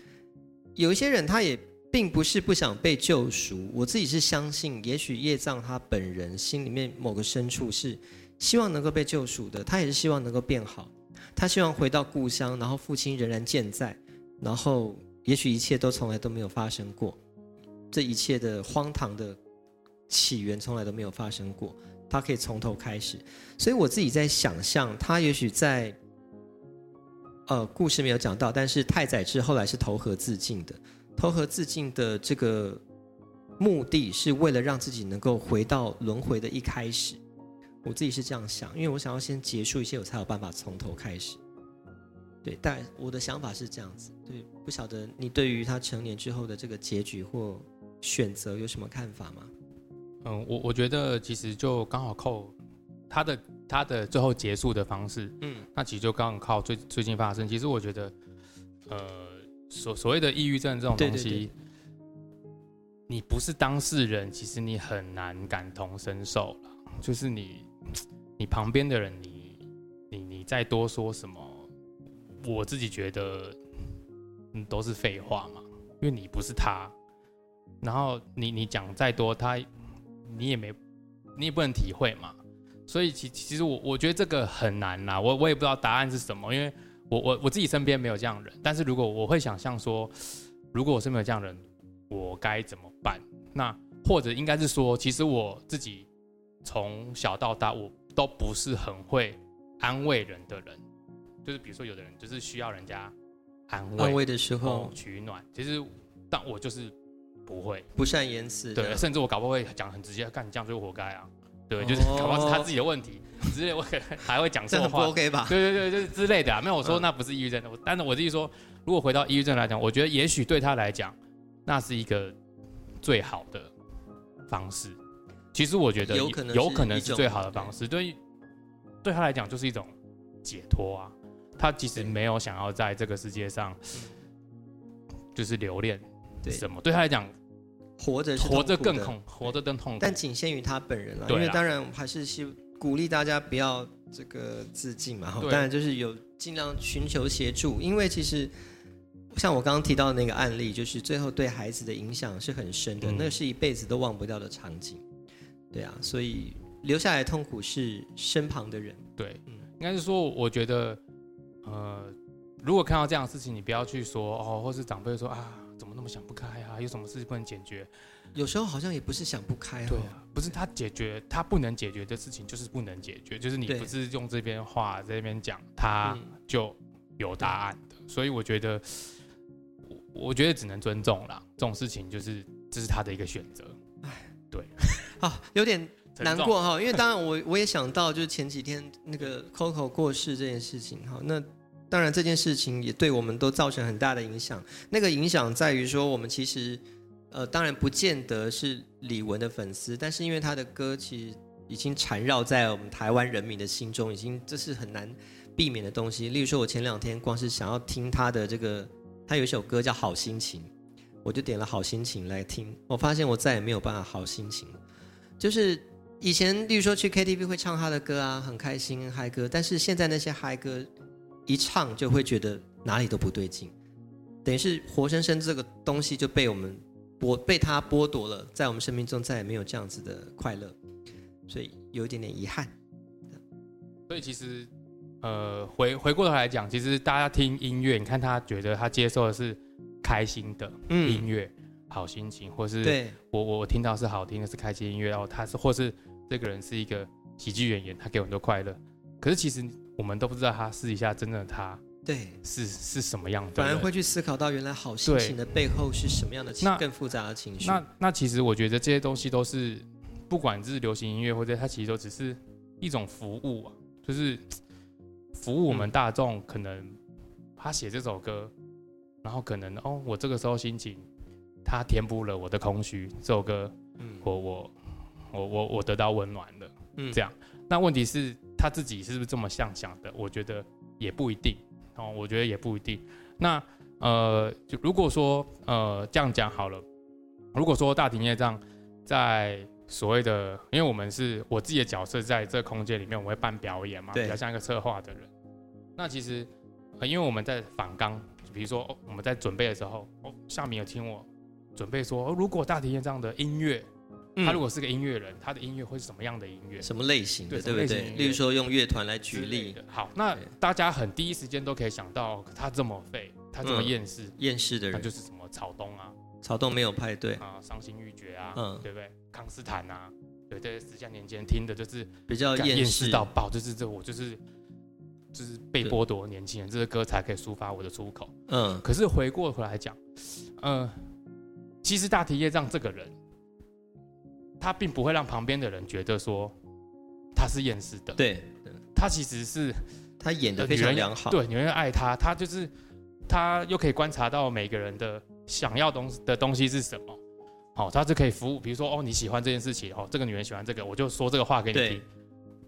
有一些人他也并不是不想被救赎。我自己是相信，也许叶藏他本人心里面某个深处是希望能够被救赎的，他也是希望能够变好，他希望回到故乡，然后父亲仍然健在，然后。也许一切都从来都没有发生过，这一切的荒唐的起源从来都没有发生过，他可以从头开始。所以我自己在想象，他也许在，呃，故事没有讲到，但是太宰治后来是投河自尽的。投河自尽的这个目的是为了让自己能够回到轮回的一开始。我自己是这样想，因为我想要先结束一些，我才有办法从头开始。对，但我的想法是这样子。对，不晓得你对于他成年之后的这个结局或选择有什么看法吗？嗯，我我觉得其实就刚好靠他的他的最后结束的方式，嗯，那其实就刚好靠最最近发生。其实我觉得，呃，所所谓的抑郁症这种东西，你不是当事人，其实你很难感同身受了。就是你你旁边的人，你你你再多说什么。我自己觉得，嗯，都是废话嘛，因为你不是他，然后你你讲再多，他你也没，你也不能体会嘛，所以其其实我我觉得这个很难啦，我我也不知道答案是什么，因为我我我自己身边没有这样人，但是如果我会想象说，如果我身边有这样人，我该怎么办？那或者应该是说，其实我自己从小到大，我都不是很会安慰人的人。就是比如说，有的人就是需要人家安慰安慰的时候取暖，其实但我就是不会不善言辞，对，甚至我搞不会讲很直接，干你这样就活该啊，对，就是搞不好是他自己的问题之类，我可能还会讲错话，OK 吧？对对对，就是之类的啊。没有我说那不是抑郁症，我但是我自己说，如果回到抑郁症来讲，我觉得也许对他来讲，那是一个最好的方式。其实我觉得有可能有可能是最好的方式，对对他来讲就是一种解脱啊。他其实没有想要在这个世界上，就是留恋什么。对他来讲，活着活着更痛，活着更痛。但仅限于他本人了，因为当然还是希鼓励大家不要这个自尽嘛。当然就是有尽量寻求协助，因为其实像我刚刚提到的那个案例，就是最后对孩子的影响是很深的，那是一辈子都忘不掉的场景。对啊，所以留下来痛苦是身旁的人。对，应该是说，我觉得。呃，如果看到这样的事情，你不要去说哦，或是长辈说啊，怎么那么想不开啊？有什么事情不能解决？有时候好像也不是想不开、哦，对啊，不是他解决他不能解决的事情，就是不能解决，就是你不是用这边话在那边讲，他嗯。就有答案的。所以我觉得，我我觉得只能尊重啦，这种事情就是这是他的一个选择。哎，对。啊，有点 难过哈，因为当然我我也想到，就是前几天那个 Coco 过世这件事情哈，那当然这件事情也对我们都造成很大的影响。那个影响在于说，我们其实呃，当然不见得是李玟的粉丝，但是因为他的歌其实已经缠绕在我们台湾人民的心中，已经这是很难避免的东西。例如说，我前两天光是想要听他的这个，他有一首歌叫《好心情》，我就点了《好心情》来听，我发现我再也没有办法好心情。就是以前，例如说去 KTV 会唱他的歌啊，很开心嗨歌，但是现在那些嗨歌一唱就会觉得哪里都不对劲，等于是活生生这个东西就被我们剥被他剥夺了，在我们生命中再也没有这样子的快乐，所以有一点点遗憾。所以其实，呃，回回过头来讲，其实大家听音乐，你看他觉得他接受的是开心的音乐，好心情，或是对，我我我听到是好听的，是开心音乐，然后他是或是这个人是一个喜剧演员，他给我很多快乐。可是其实我们都不知道他私底下真正的他对，是是什么样的。反而会去思考到原来好心情的背后是什么样的情那更复杂的情绪。那那其实我觉得这些东西都是，不管是流行音乐或者它其实都只是一种服务啊，就是服务我们大众。可能他写这首歌，然后可能哦，我这个时候心情，他填补了我的空虚。这首歌，嗯我我我我我得到温暖了。嗯这样那问题是他自己是不是这么想想的？我觉得也不一定哦，我觉得也不一定。那呃，就如果说呃这样讲好了，如果说大庭业障在所谓的，因为我们是我自己的角色在这个空间里面，我会办表演嘛，对比较像一个策划的人。那其实呃，因为我们在反纲，比如说、哦、我们在准备的时候，哦，夏明有听我准备说，哦、如果大庭业障的音乐，嗯他如果是个音乐人，他的音乐会是什么样的音乐？什么类型的，对对不对？例如说用乐团来举例，的。好，那大家很第一时间都可以想到，他这么废，他这么嗯厌世，厌世的人，那就是什么草东啊草东没有派对，啊，伤心欲绝啊，嗯对不对？康斯坦啊，对对，时下年间听的就是比较干厌厌世世到爆，就是这我就是就是被剥夺年轻人，这个歌才可以抒发我的出口。嗯，可是回过头来讲，呃，其实大提业让这个人，他并不会让旁边的人觉得说他是厌世的，，对，他其实是他演的非常良好，对，女人爱他，他就是他又可以观察到每个人的想要东的东西是什么，好、他就可以服务，比如说哦你喜欢这件事情，哦这个女人喜欢这个，我就说这个话给你听。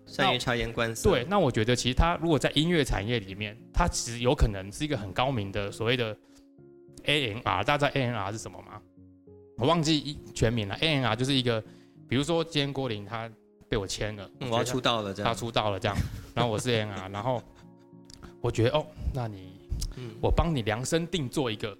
善于察言观色，对，那我觉得其实他如果在音乐产业里面，他其实有可能是一个很高明的所谓的 A N R，大家知道 A N R 是什么吗？我忘记一全名了。A N R 就是一个，比如说今天郭林他被我签了，嗯，我要出道了，这他，出道了这样，然后我是 N R，然后我觉得哦，那你嗯，我帮你量身定做一个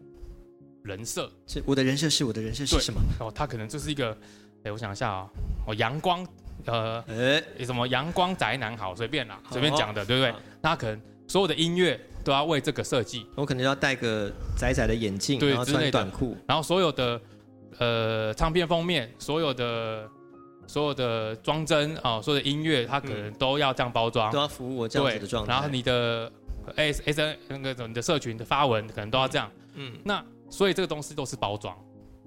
人设，是我的人设是我的人设是什么？哦，他可能就是一个，哎，我想一下啊、哦，阳光，呃，哎，什么阳光宅男好，随便啦，随便讲的，对不对？好？那可能所有的音乐都要为这个设计，我可能要戴个窄窄的眼镜，对然后穿短裤，然后所有的呃唱片封面，所有的所有的装帧啊、所有的音乐，它可能都要这样包装都，要服务我这样子对的状态。然后你的 S S N 那个你的社群的发文可能都要这样，嗯，那所以这个东西都是包装。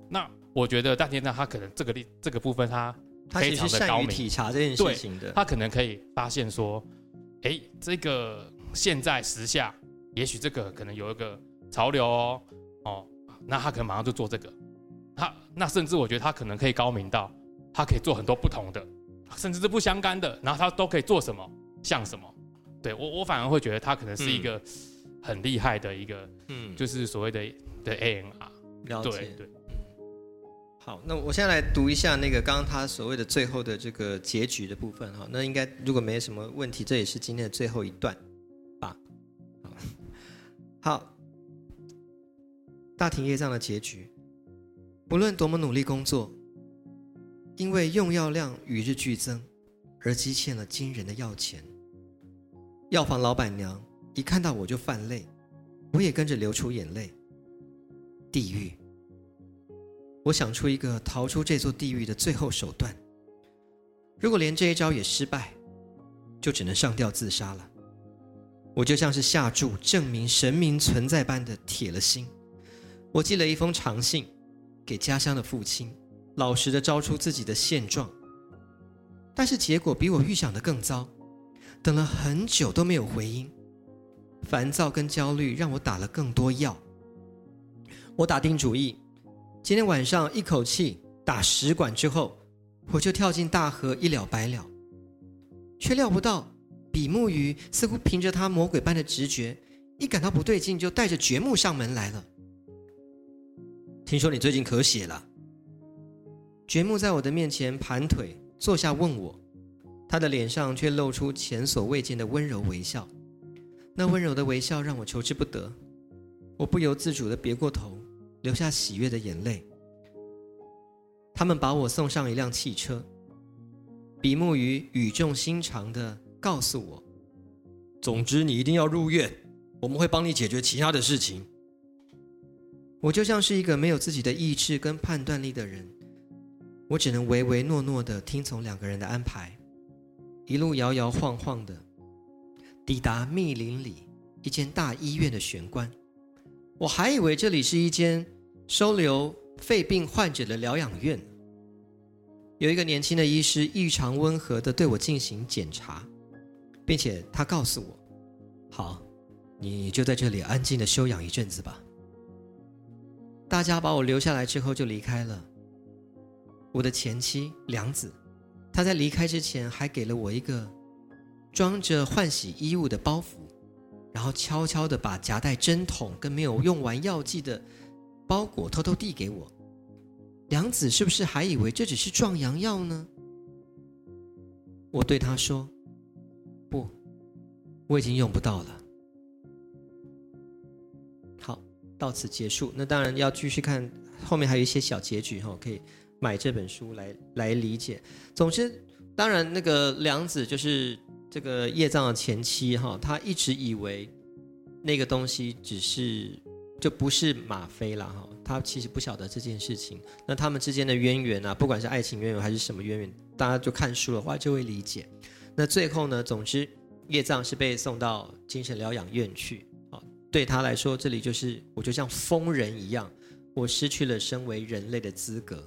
那我觉得大天上他可能这个力这个部分他非常的高明体察这件事情的。他可能可以发现说，哎，这个现在时下，也许这个可能有一个潮流哦，哦，那他可能马上就做这个。他那甚至我觉得他可能可以高明到，他可以做很多不同的，甚至是不相干的，然后他都可以做什么像什么。对我我反而会觉得他可能是一个很厉害的一个，嗯，就是所谓的的 A N R。对了解。对，好，那我现在来读一下那个刚刚他所谓的最后的这个结局的部分哈。那应该如果没什么问题，这也是今天的最后一段吧。好，好大庭业障的结局，不论多么努力工作，因为用药量与日俱增，而积欠了惊人的药钱。药房老板娘一看到我就泛泪，我也跟着流出眼泪。地狱，我想出一个逃出这座地狱的最后手段。如果连这一招也失败，就只能上吊自杀了。我就像是下注证明神明存在般的铁了心。我寄了一封长信给家乡的父亲，老实的招出自己的现状。但是结果比我预想的更糟，等了很久都没有回音。烦躁跟焦虑让我打了更多药。我打定主意，今天晚上一口气打十管之后，我就跳进大河一了百了。却料不到，比目鱼似乎凭着他魔鬼般的直觉，一感到不对劲就带着掘墓上门来了。听说你最近咳血了。掘木在我的面前盘腿坐下问我，他的脸上却露出前所未见的温柔微笑。那温柔的微笑让我求之不得，我不由自主的别过头，流下喜悦的眼泪。他们把我送上一辆汽车，比目鱼语重心长的告诉我：“总之，你一定要入院，我们会帮你解决其他的事情。”我就像是一个没有自己的意志跟判断力的人，我只能唯唯诺诺的听从两个人的安排，一路摇摇晃晃的。抵达密林里一间大医院的玄关，我还以为这里是一间收留肺病患者的疗养院。有一个年轻的医师异常温和的对我进行检查，并且他告诉我：“好，你就在这里安静的休养一阵子吧。”大家把我留下来之后就离开了。我的前妻梁子，她在离开之前还给了我一个。装着换洗衣物的包袱，然后悄悄的把夹带针筒跟没有用完药剂的包裹偷偷递给我。梁子是不是还以为这只是壮阳药呢？我对他说：“不，我已经用不到了。”好，到此结束。那当然要继续看后面还有一些小结局哈，可以买这本书来来理解。总之，当然那个梁子就是。这个叶藏的前妻哈，他一直以为那个东西只是就不是吗啡了哈，他其实不晓得这件事情。那他们之间的渊源啊，不管是爱情渊源还是什么渊源，大家就看书的话就会理解。那最后呢，总之叶藏是被送到精神疗养院去啊。对他来说，这里就是我就像疯人一样，我失去了身为人类的资格。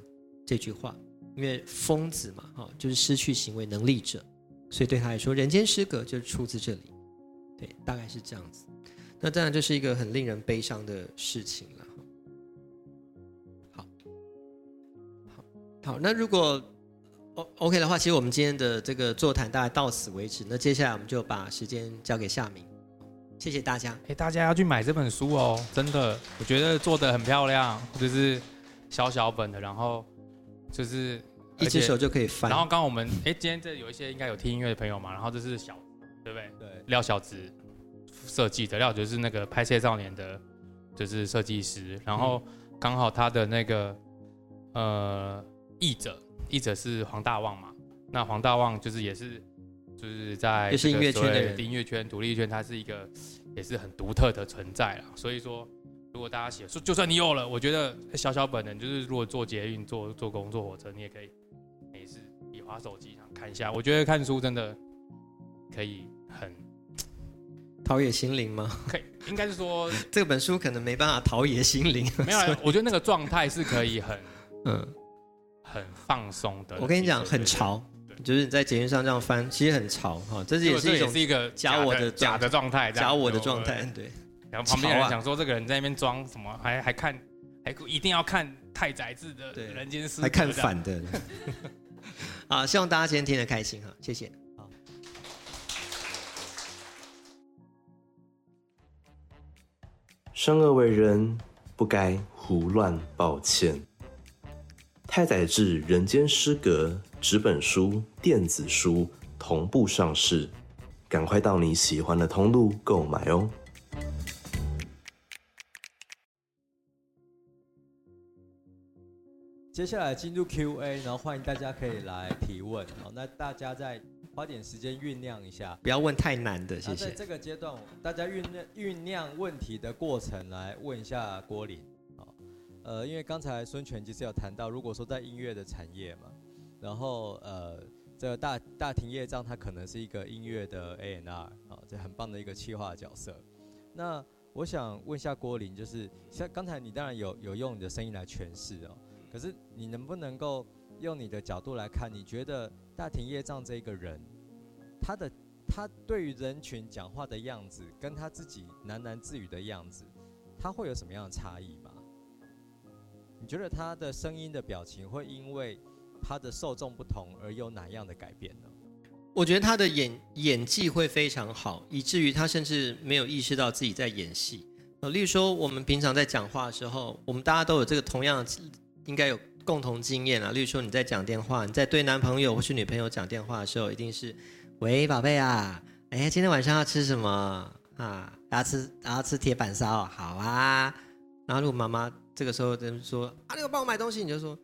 这句话，因为疯子嘛哈，就是失去行为能力者。所以对他来说，人间失格就是出自这里，对，大概是这样子。那当然这是一个很令人悲伤的事情了。好，好，好。那如果 O OK 的话，其实我们今天的这个座谈大概到此为止。那接下来我们就把时间交给夏明，谢谢大家。哎，大家要去买这本书哦，真的，我觉得做的很漂亮，就是小小本的，然后就是。一只手就可以翻。然后刚我们哎，今天这有一些应该有听音乐的朋友嘛，然后这是小，对不对？对。廖小子设计的，廖就是那个拍摄少年的，就是设计师。然后刚好他的那个呃译者，译者是黄大旺嘛。那黄大旺就是也是就是在也是音乐圈音乐圈、独立圈，他是一个也是很独特的存在了。所以说，如果大家写说，就算你有了，我觉得小小本能，就是如果做捷运、做做工、坐火车，你也可以。滑手机上看一下，我觉得看书真的可以很 陶冶心灵吗？可以，应该是说 这本书可能没办法陶冶心灵。没有，我觉得那个状态是可以很嗯很放松的。我跟你讲，很潮，就是在捷运上这样翻，其实很潮哈。这是也是一种是一个假我的假的状态，假我的状态。对。然后旁边人想说，这个人在那边装什么？还还看，还一定要看太宰治的《人间失格还看反的。啊，希望大家今天听得开心哈，谢谢。生而为人，不该胡乱抱歉。太宰治《人间失格》纸本书、电子书同步上市，赶快到你喜欢的通路购买哦。接下来进入 Q&A，然后欢迎大家可以来提问。好，那大家再花点时间酝酿一下。不要问太难的，谢谢。那在这个阶段，大家酝酿酝酿问题的过程，来问一下郭林。好，呃，因为刚才孙权其实有谈到，如果说在音乐的产业嘛，然后呃，这个大大庭业障，它可能是一个音乐的 A N R 啊，这很棒的一个企划角色。那我想问一下郭林，就是像刚才你当然有有用你的声音来诠释哦，可是你能不能够用你的角度来看，你觉得大庭业障这一个人，他的他对于人群讲话的样子，跟他自己喃喃自语的样子，他会有什么样的差异吗？你觉得他的声音的表情会因为他的受众不同而有哪样的改变呢？我觉得他的演演技会非常好，以至于他甚至没有意识到自己在演戏。呃，例如说我们平常在讲话的时候，我们大家都有这个同样的应该有共同经验啊。例如说你在讲电话，你在对男朋友或是女朋友讲电话的时候，一定是喂宝贝啊，哎今天晚上要吃什么啊？要吃要吃铁板烧，好啊。然后如果妈妈这个时候就说啊，那个帮我买东西，你就说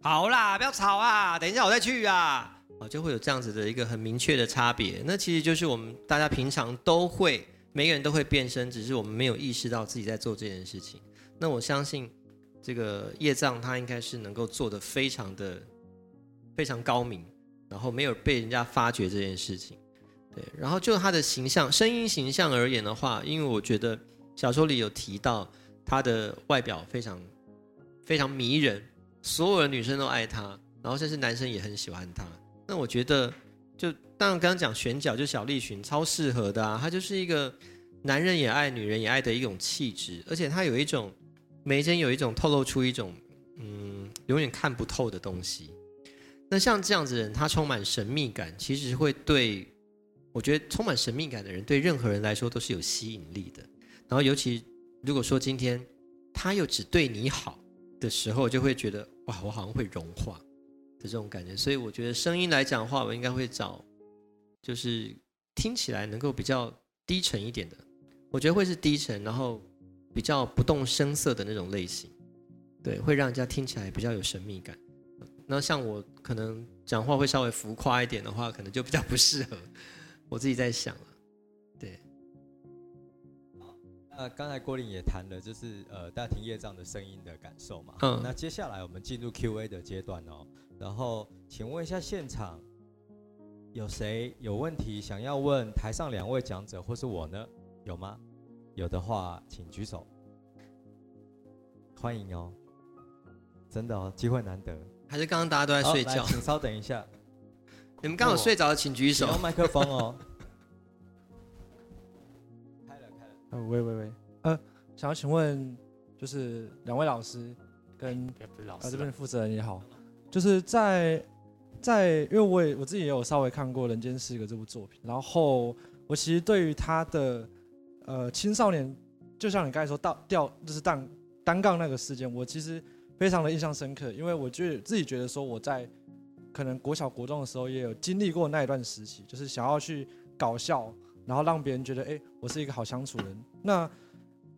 好啦，不要吵啊，等一下我再去啊。哦，就会有这样子的一个很明确的差别。那其实就是我们大家平常都会，每个人都会变身，只是我们没有意识到自己在做这件事情。那我相信，这个业障他应该是能够做的非常的非常高明，然后没有被人家发觉这件事情。对，然后就他的形象、声音形象而言的话，因为我觉得小说里有提到他的外表非常非常迷人，所有的女生都爱他，然后甚至男生也很喜欢他。那我觉得，就当然刚刚讲选角，就小栗旬超适合的啊，他就是一个男人也爱、女人也爱的一种气质，而且他有一种眉间有一种透露出一种嗯永远看不透的东西。那像这样子的人，他充满神秘感，其实会对我觉得充满神秘感的人，对任何人来说都是有吸引力的。然后尤其如果说今天他又只对你好的时候，就会觉得哇，我好像会融化。的这种感觉，所以我觉得声音来讲话，我应该会找，就是听起来能够比较低沉一点的，我觉得会是低沉，然后比较不动声色的那种类型，对，会让人家听起来比较有神秘感。那像我可能讲话会稍微浮夸一点的话，可能就比较不适合。我自己在想了，对。那刚才郭林也谈了，就是呃大庭业障的声音的感受嘛。嗯。那接下来我们进入 Q&A 的阶段哦。然后，请问一下现场，有谁有问题想要问台上两位讲者或是我呢？有吗？有的话，请举手。欢迎哦，真的哦，机会难得。还是刚刚大家都在睡觉？请稍等一下。你们刚好睡着，请举手。用麦克风哦。开了开了。呃，喂喂喂，呃，想要请问，就是两位老师跟啊这边的负责人也好。就是在在，因为我也我自己也有稍微看过《人间失格》这部作品，然后我其实对于他的呃青少年，就像你刚才说到掉就是单单杠那个事件，我其实非常的印象深刻，因为我觉得自己觉得说我在可能国小国中的时候也有经历过那一段时期，就是想要去搞笑，然后让别人觉得哎我是一个好相处人。那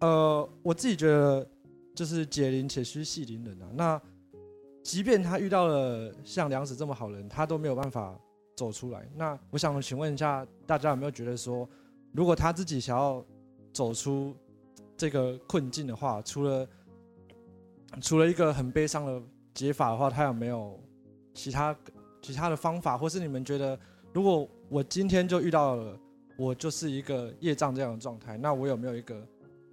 呃我自己觉得就是解铃且须系铃人啊，那。即便他遇到了像梁子这么好人，他都没有办法走出来。那我想请问一下，大家有没有觉得说，如果他自己想要走出这个困境的话，除了除了一个很悲伤的解法的话，他有没有其他其他的方法？或是你们觉得，如果我今天就遇到了，我就是一个业障这样的状态，那我有没有一个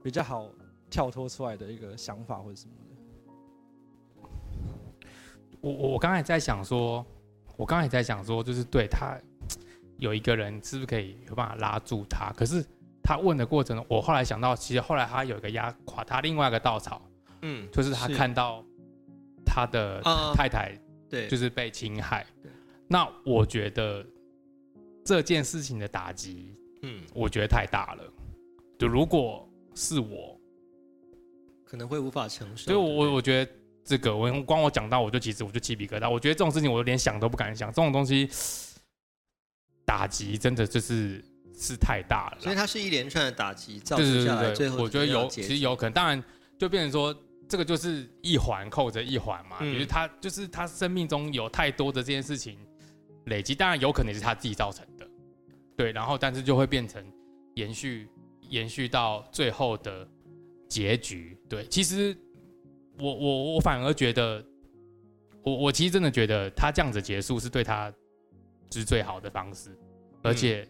比较好跳脱出来的一个想法或者什么的？我我我刚才在想说，我刚才在想说，就是对他有一个人是不是可以有办法拉住他？可是他问的过程，我后来想到，其实后来他有一个压垮他另外一个稻草，嗯，就是他看到他的太太对，就是被侵害。那我觉得这件事情的打击，嗯，我觉得太大了。就如果是我，可能会无法承受。所以我我觉得。这个我光我讲到我就其实我就鸡皮疙瘩，我觉得这种事情我连想都不敢想，这种东西打击真的就是是太大了，所以它是一连串的打击造成下来，最后我觉得有其实有可能，当然就变成说这个就是一环扣着一环嘛，比如他就是他生命中有太多的这件事情累积，当然有可能是他自己造成的，对，然后但是就会变成延续延续到最后的结局，对，其实我我我反而觉得，我我其实真的觉得他这样子结束是对他是最好的方式，而且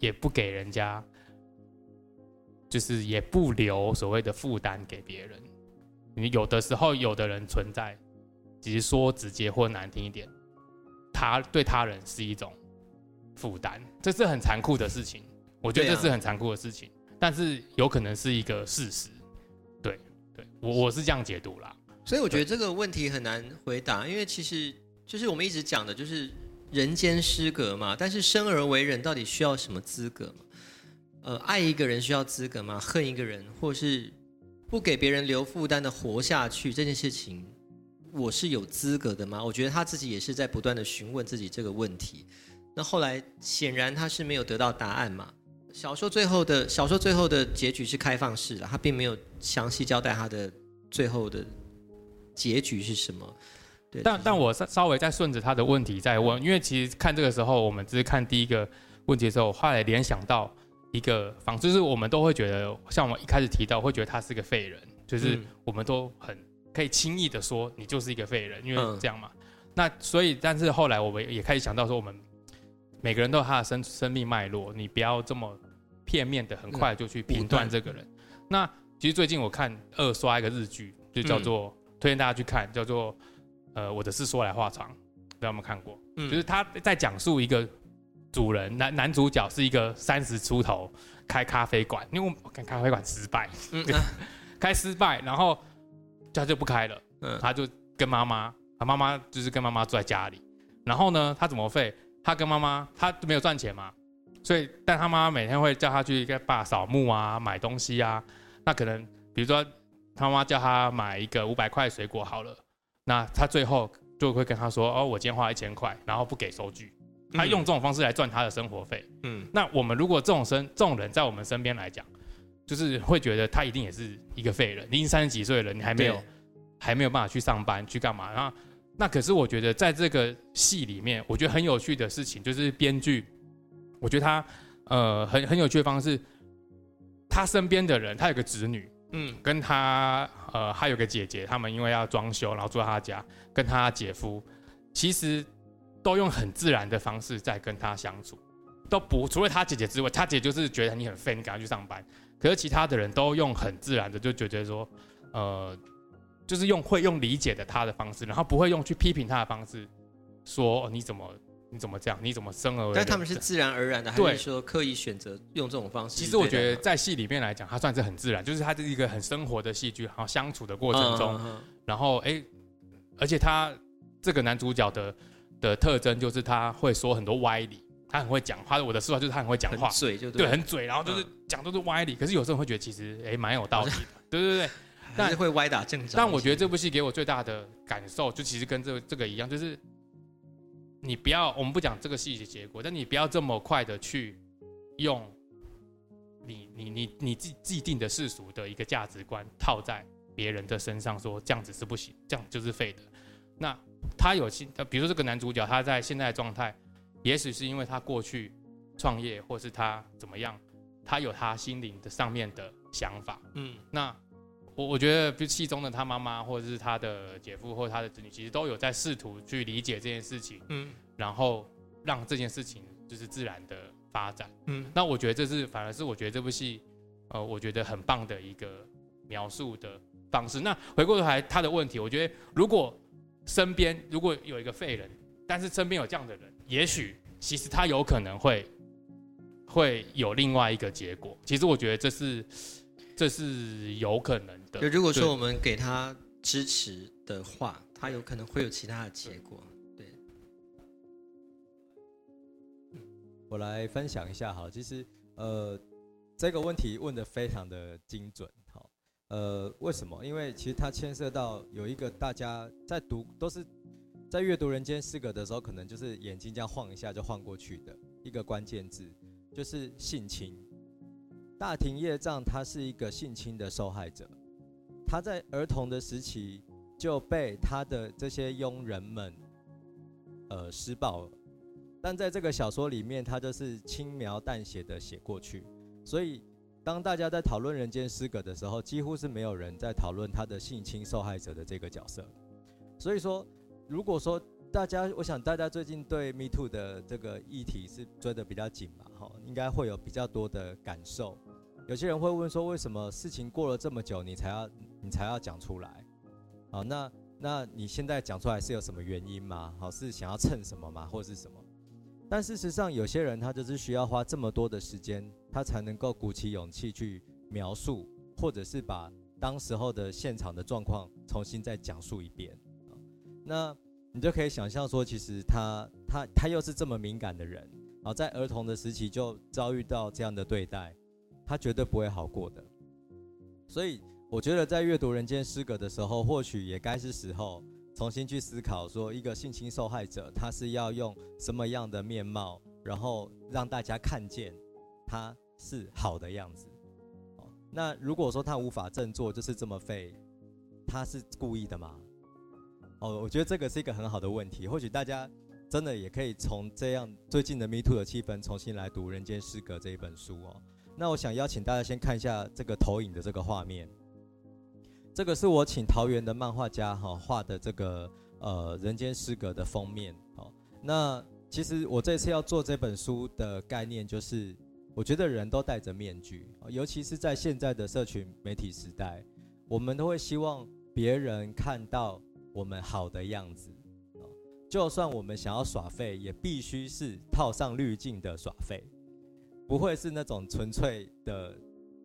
也不给人家，就是也不留所谓的负担给别人。你有的时候有的人存在，其实说直接或难听一点。他对他人是一种负担，这是很残酷的事情。我觉得这是很残酷的事情，但是有可能是一个事实。对，对我我是这样解读啦。所以我觉得这个问题很难回答，因为其实就是我们一直讲的，就是人间失格嘛。但是生而为人，到底需要什么资格嘛？呃，爱一个人需要资格吗？恨一个人，或是不给别人留负担的活下去，这件事情。我是有资格的吗？我觉得他自己也是在不断的询问自己这个问题。那后来显然他是没有得到答案嘛。小说最后的小说最后的结局是开放式的，他并没有详细交代他的最后的结局是什么。对，但但我稍稍微再顺着他的问题再问，因为其实看这个时候，我们只是看第一个问题的时候，后来联想到一个方，就是我们都会觉得，像我们一开始提到，会觉得他是个废人，就是我们都很。可以轻易的说你就是一个废人，因为这样嘛。那所以，但是后来我们也开始想到说，我们每个人都有他的生生命脉络，你不要这么片面的、很快就去评断这个人。那其实最近我看二刷一个日剧，就叫做推荐大家去看，叫做呃我的事说来话长，不知道有没有看过？嗯，就是他在讲述一个主人男男主角是一个三十出头开咖啡馆，因为我看咖啡馆失败，开失败，然后。他就不开了，嗯，他就跟妈妈，他妈妈就是跟妈妈住在家里，然后呢，他怎么费？他跟妈妈，他没有赚钱嘛，所以，但他妈妈每天会叫他去跟爸扫墓啊，买东西啊，那可能比如说他妈妈叫他买一个五百块水果好了，那他最后就会跟他说，哦，我今天花一千块，然后不给收据，他用这种方式来赚他的生活费，嗯，那我们如果这种生这种人在我们身边来讲。就是会觉得他一定也是一个废人，你已经三十几岁了，你还没有还没有办法去上班去干嘛？然后那可是我觉得在这个戏里面，我觉得很有趣的事情就是编剧，我觉得他呃很很有趣的方式，他身边的人，他有个侄女，嗯，跟他呃还有个姐姐，他们因为要装修，然后住在他家，跟他姐夫其实都用很自然的方式在跟他相处，都不除了他姐姐之外，他姐就是觉得你很废，你赶快去上班。可是其他的人都用很自然的，就觉得说，呃，就是用会用理解的他的方式，然后不会用去批评他的方式，说你怎么你怎么这样，你怎么生而为？但他们是自然而然的，还是说刻意选择用这种方式？其实我觉得在戏里面来讲，它算是很自然，就是它是一个很生活的戏剧，然后相处的过程中，然后哎，而且他这个男主角的的特征就是他会说很多歪理。他很会讲话，我的说法就是他很会讲话，嘴就对，很嘴，然后就是讲都是歪理。可是有时候会觉得其实哎蛮有道理的，对对对。但是会歪打正着。但我觉得这部戏给我最大的感受，就其实跟这这个一样，就是你不要，我们不讲这个细节结果，但你不要这么快的去用你你你你既既定的世俗的一个价值观套在别人的身上，说这样子是不行，这样就是废的。那他有心，比如说这个男主角，他在现在的状态。也许是因为他过去创业，或是他怎么样，他有他心灵的上面的想法。嗯，那我我觉得，比如戏中的他妈妈，或者是他的姐夫，或者他的子女，其实都有在试图去理解这件事情。嗯，然后让这件事情就是自然的发展。嗯，那我觉得这是反而是我觉得这部戏，呃，我觉得很棒的一个描述的方式。那回过头来他的问题，我觉得如果身边如果有一个废人，但是身边有这样的人。也许，其实他有可能会会有另外一个结果。其实我觉得这是这是有可能的。就如果说我们给他支持的话，他有可能会有其他的结果。对。我来分享一下哈，其实呃这个问题问的非常的精准。哈，呃为什么？因为其实它牵涉到有一个大家在读都是。在阅读《人间失格》的时候，可能就是眼睛这样晃一下就晃过去的一个关键字，就是性侵。大庭业障他是一个性侵的受害者，他在儿童的时期就被他的这些佣人们，呃施暴了，但在这个小说里面，他就是轻描淡写的写过去，所以当大家在讨论人间失格的时候，几乎是没有人在讨论他的性侵受害者的这个角色。所以说，如果说大家，我想大家最近对 Me Too 的这个议题是追得比较紧嘛，哈，应该会有比较多的感受。有些人会问说，为什么事情过了这么久，你才要你才要讲出来？好，那那你现在讲出来是有什么原因吗？好，是想要蹭什么吗，或是什么？但事实上，有些人他就是需要花这么多的时间，他才能够鼓起勇气去描述，或者是把当时候的现场的状况重新再讲述一遍。那你就可以想象说，其实他他他又是这么敏感的人，然后在儿童的时期就遭遇到这样的对待，他绝对不会好过的。所以我觉得在阅读《人间失格》的时候，或许也该是时候。重新去思考，说一个性侵受害者，他是要用什么样的面貌，然后让大家看见他是好的样子。哦，那如果说他无法振作，就是这么废，他是故意的吗？哦，我觉得这个是一个很好的问题。或许大家真的也可以从这样最近的 Me Too 的气氛，重新来读《人间失格》这一本书哦。那我想邀请大家先看一下这个投影的这个画面。这个是我请桃园的漫画家哈画的这个呃人间失格的封面哦。那其实我这次要做这本书的概念就是，我觉得人都戴着面具，尤其是在现在的社群媒体时代，我们都会希望别人看到我们好的样子，就算我们想要耍废，也必须是套上滤镜的耍废，不会是那种纯粹的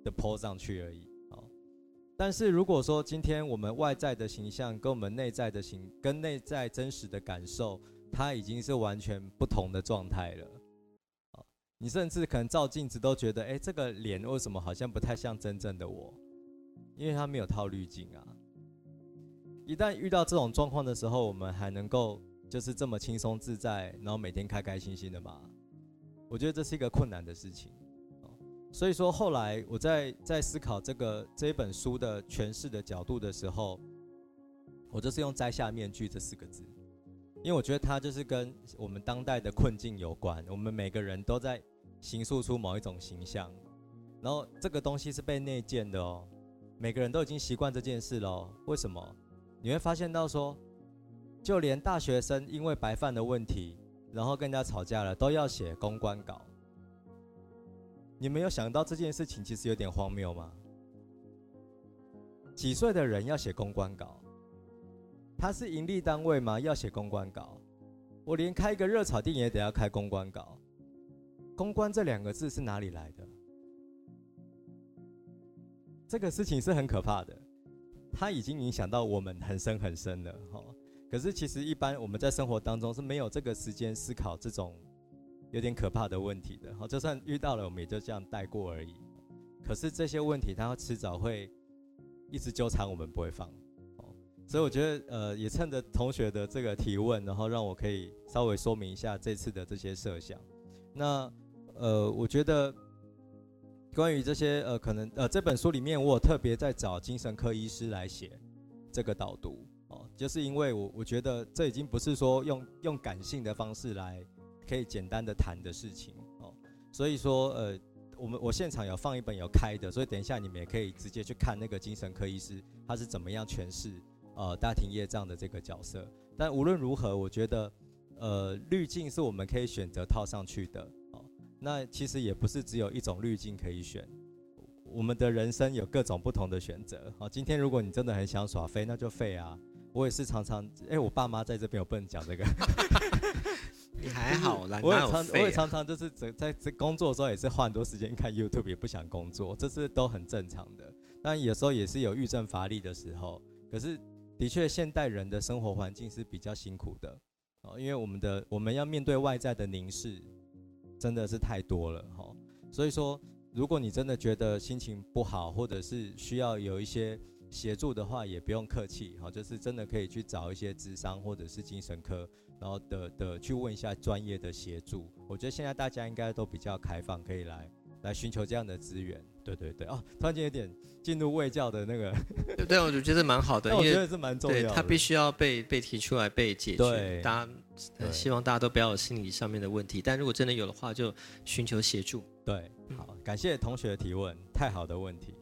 的泼上去而已。但是如果说今天我们外在的形象跟我们内在的形跟内在真实的感受，它已经是完全不同的状态了。你甚至可能照镜子都觉得，哎，这个脸为什么好像不太像真正的我？因为它没有套滤镜啊。一旦遇到这种状况的时候，我们还能够就是这么轻松自在，然后每天开开心心的吗？我觉得这是一个困难的事情。所以说，后来我在在思考这个这一本书的诠释的角度的时候，我就是用“摘下面具”这四个字，因为我觉得它就是跟我们当代的困境有关。我们每个人都在形塑出某一种形象，然后这个东西是被内建的哦。每个人都已经习惯这件事喽。为什么？你会发现到说，就连大学生因为白饭的问题，然后跟人家吵架了，都要写公关稿。你没有想到这件事情其实有点荒谬吗？几岁的人要写公关稿？他是盈利单位吗？要写公关稿？我连开一个热炒店也得要开公关稿。公关这两个字是哪里来的？这个事情是很可怕的，它已经影响到我们很深很深了哈。可是其实一般我们在生活当中是没有这个时间思考这种。有点可怕的问题的，好，就算遇到了，我们也就这样带过而已。可是这些问题，它迟早会一直纠缠我们，不会放。哦，所以我觉得，呃，也趁着同学的这个提问，然后让我可以稍微说明一下这次的这些设想。那，呃，我觉得关于这些，呃，可能，呃，这本书里面，我特别在找精神科医师来写这个导读，就是因为我我觉得这已经不是说用用感性的方式来。可以简单的谈的事情哦，所以说呃，我们我现场有放一本有开的，所以等一下你们也可以直接去看那个精神科医师他是怎么样诠释呃大庭业障的这个角色。但无论如何，我觉得呃滤镜是我们可以选择套上去的哦。那其实也不是只有一种滤镜可以选，我们的人生有各种不同的选择。好，今天如果你真的很想耍飞，那就废啊。我也是常常哎，我爸妈在这边，我不能讲这个。你还好啦，我也常我也常常就是在在在工作的时候也是花很多时间看 YouTube，也不想工作，这是都很正常的。但有时候也是有郁症乏力的时候。可是的确，现代人的生活环境是比较辛苦的哦，因为我们的我们要面对外在的凝视，真的是太多了哈。所以说，如果你真的觉得心情不好，或者是需要有一些协助的话，也不用客气好，就是真的可以去找一些智商或者是精神科。然后的的去问一下专业的协助，我觉得现在大家应该都比较开放，可以来来寻求这样的资源。对对对，哦，突然间有点进入卫教的那个，对对，我就觉得蛮好的，因为我觉得是蛮重要的。他必须要被被提出来被解决。大家希望大家都不要有心理上面的问题，但如果真的有的话，就寻求协助。对，好，感谢同学的提问，太好的问题。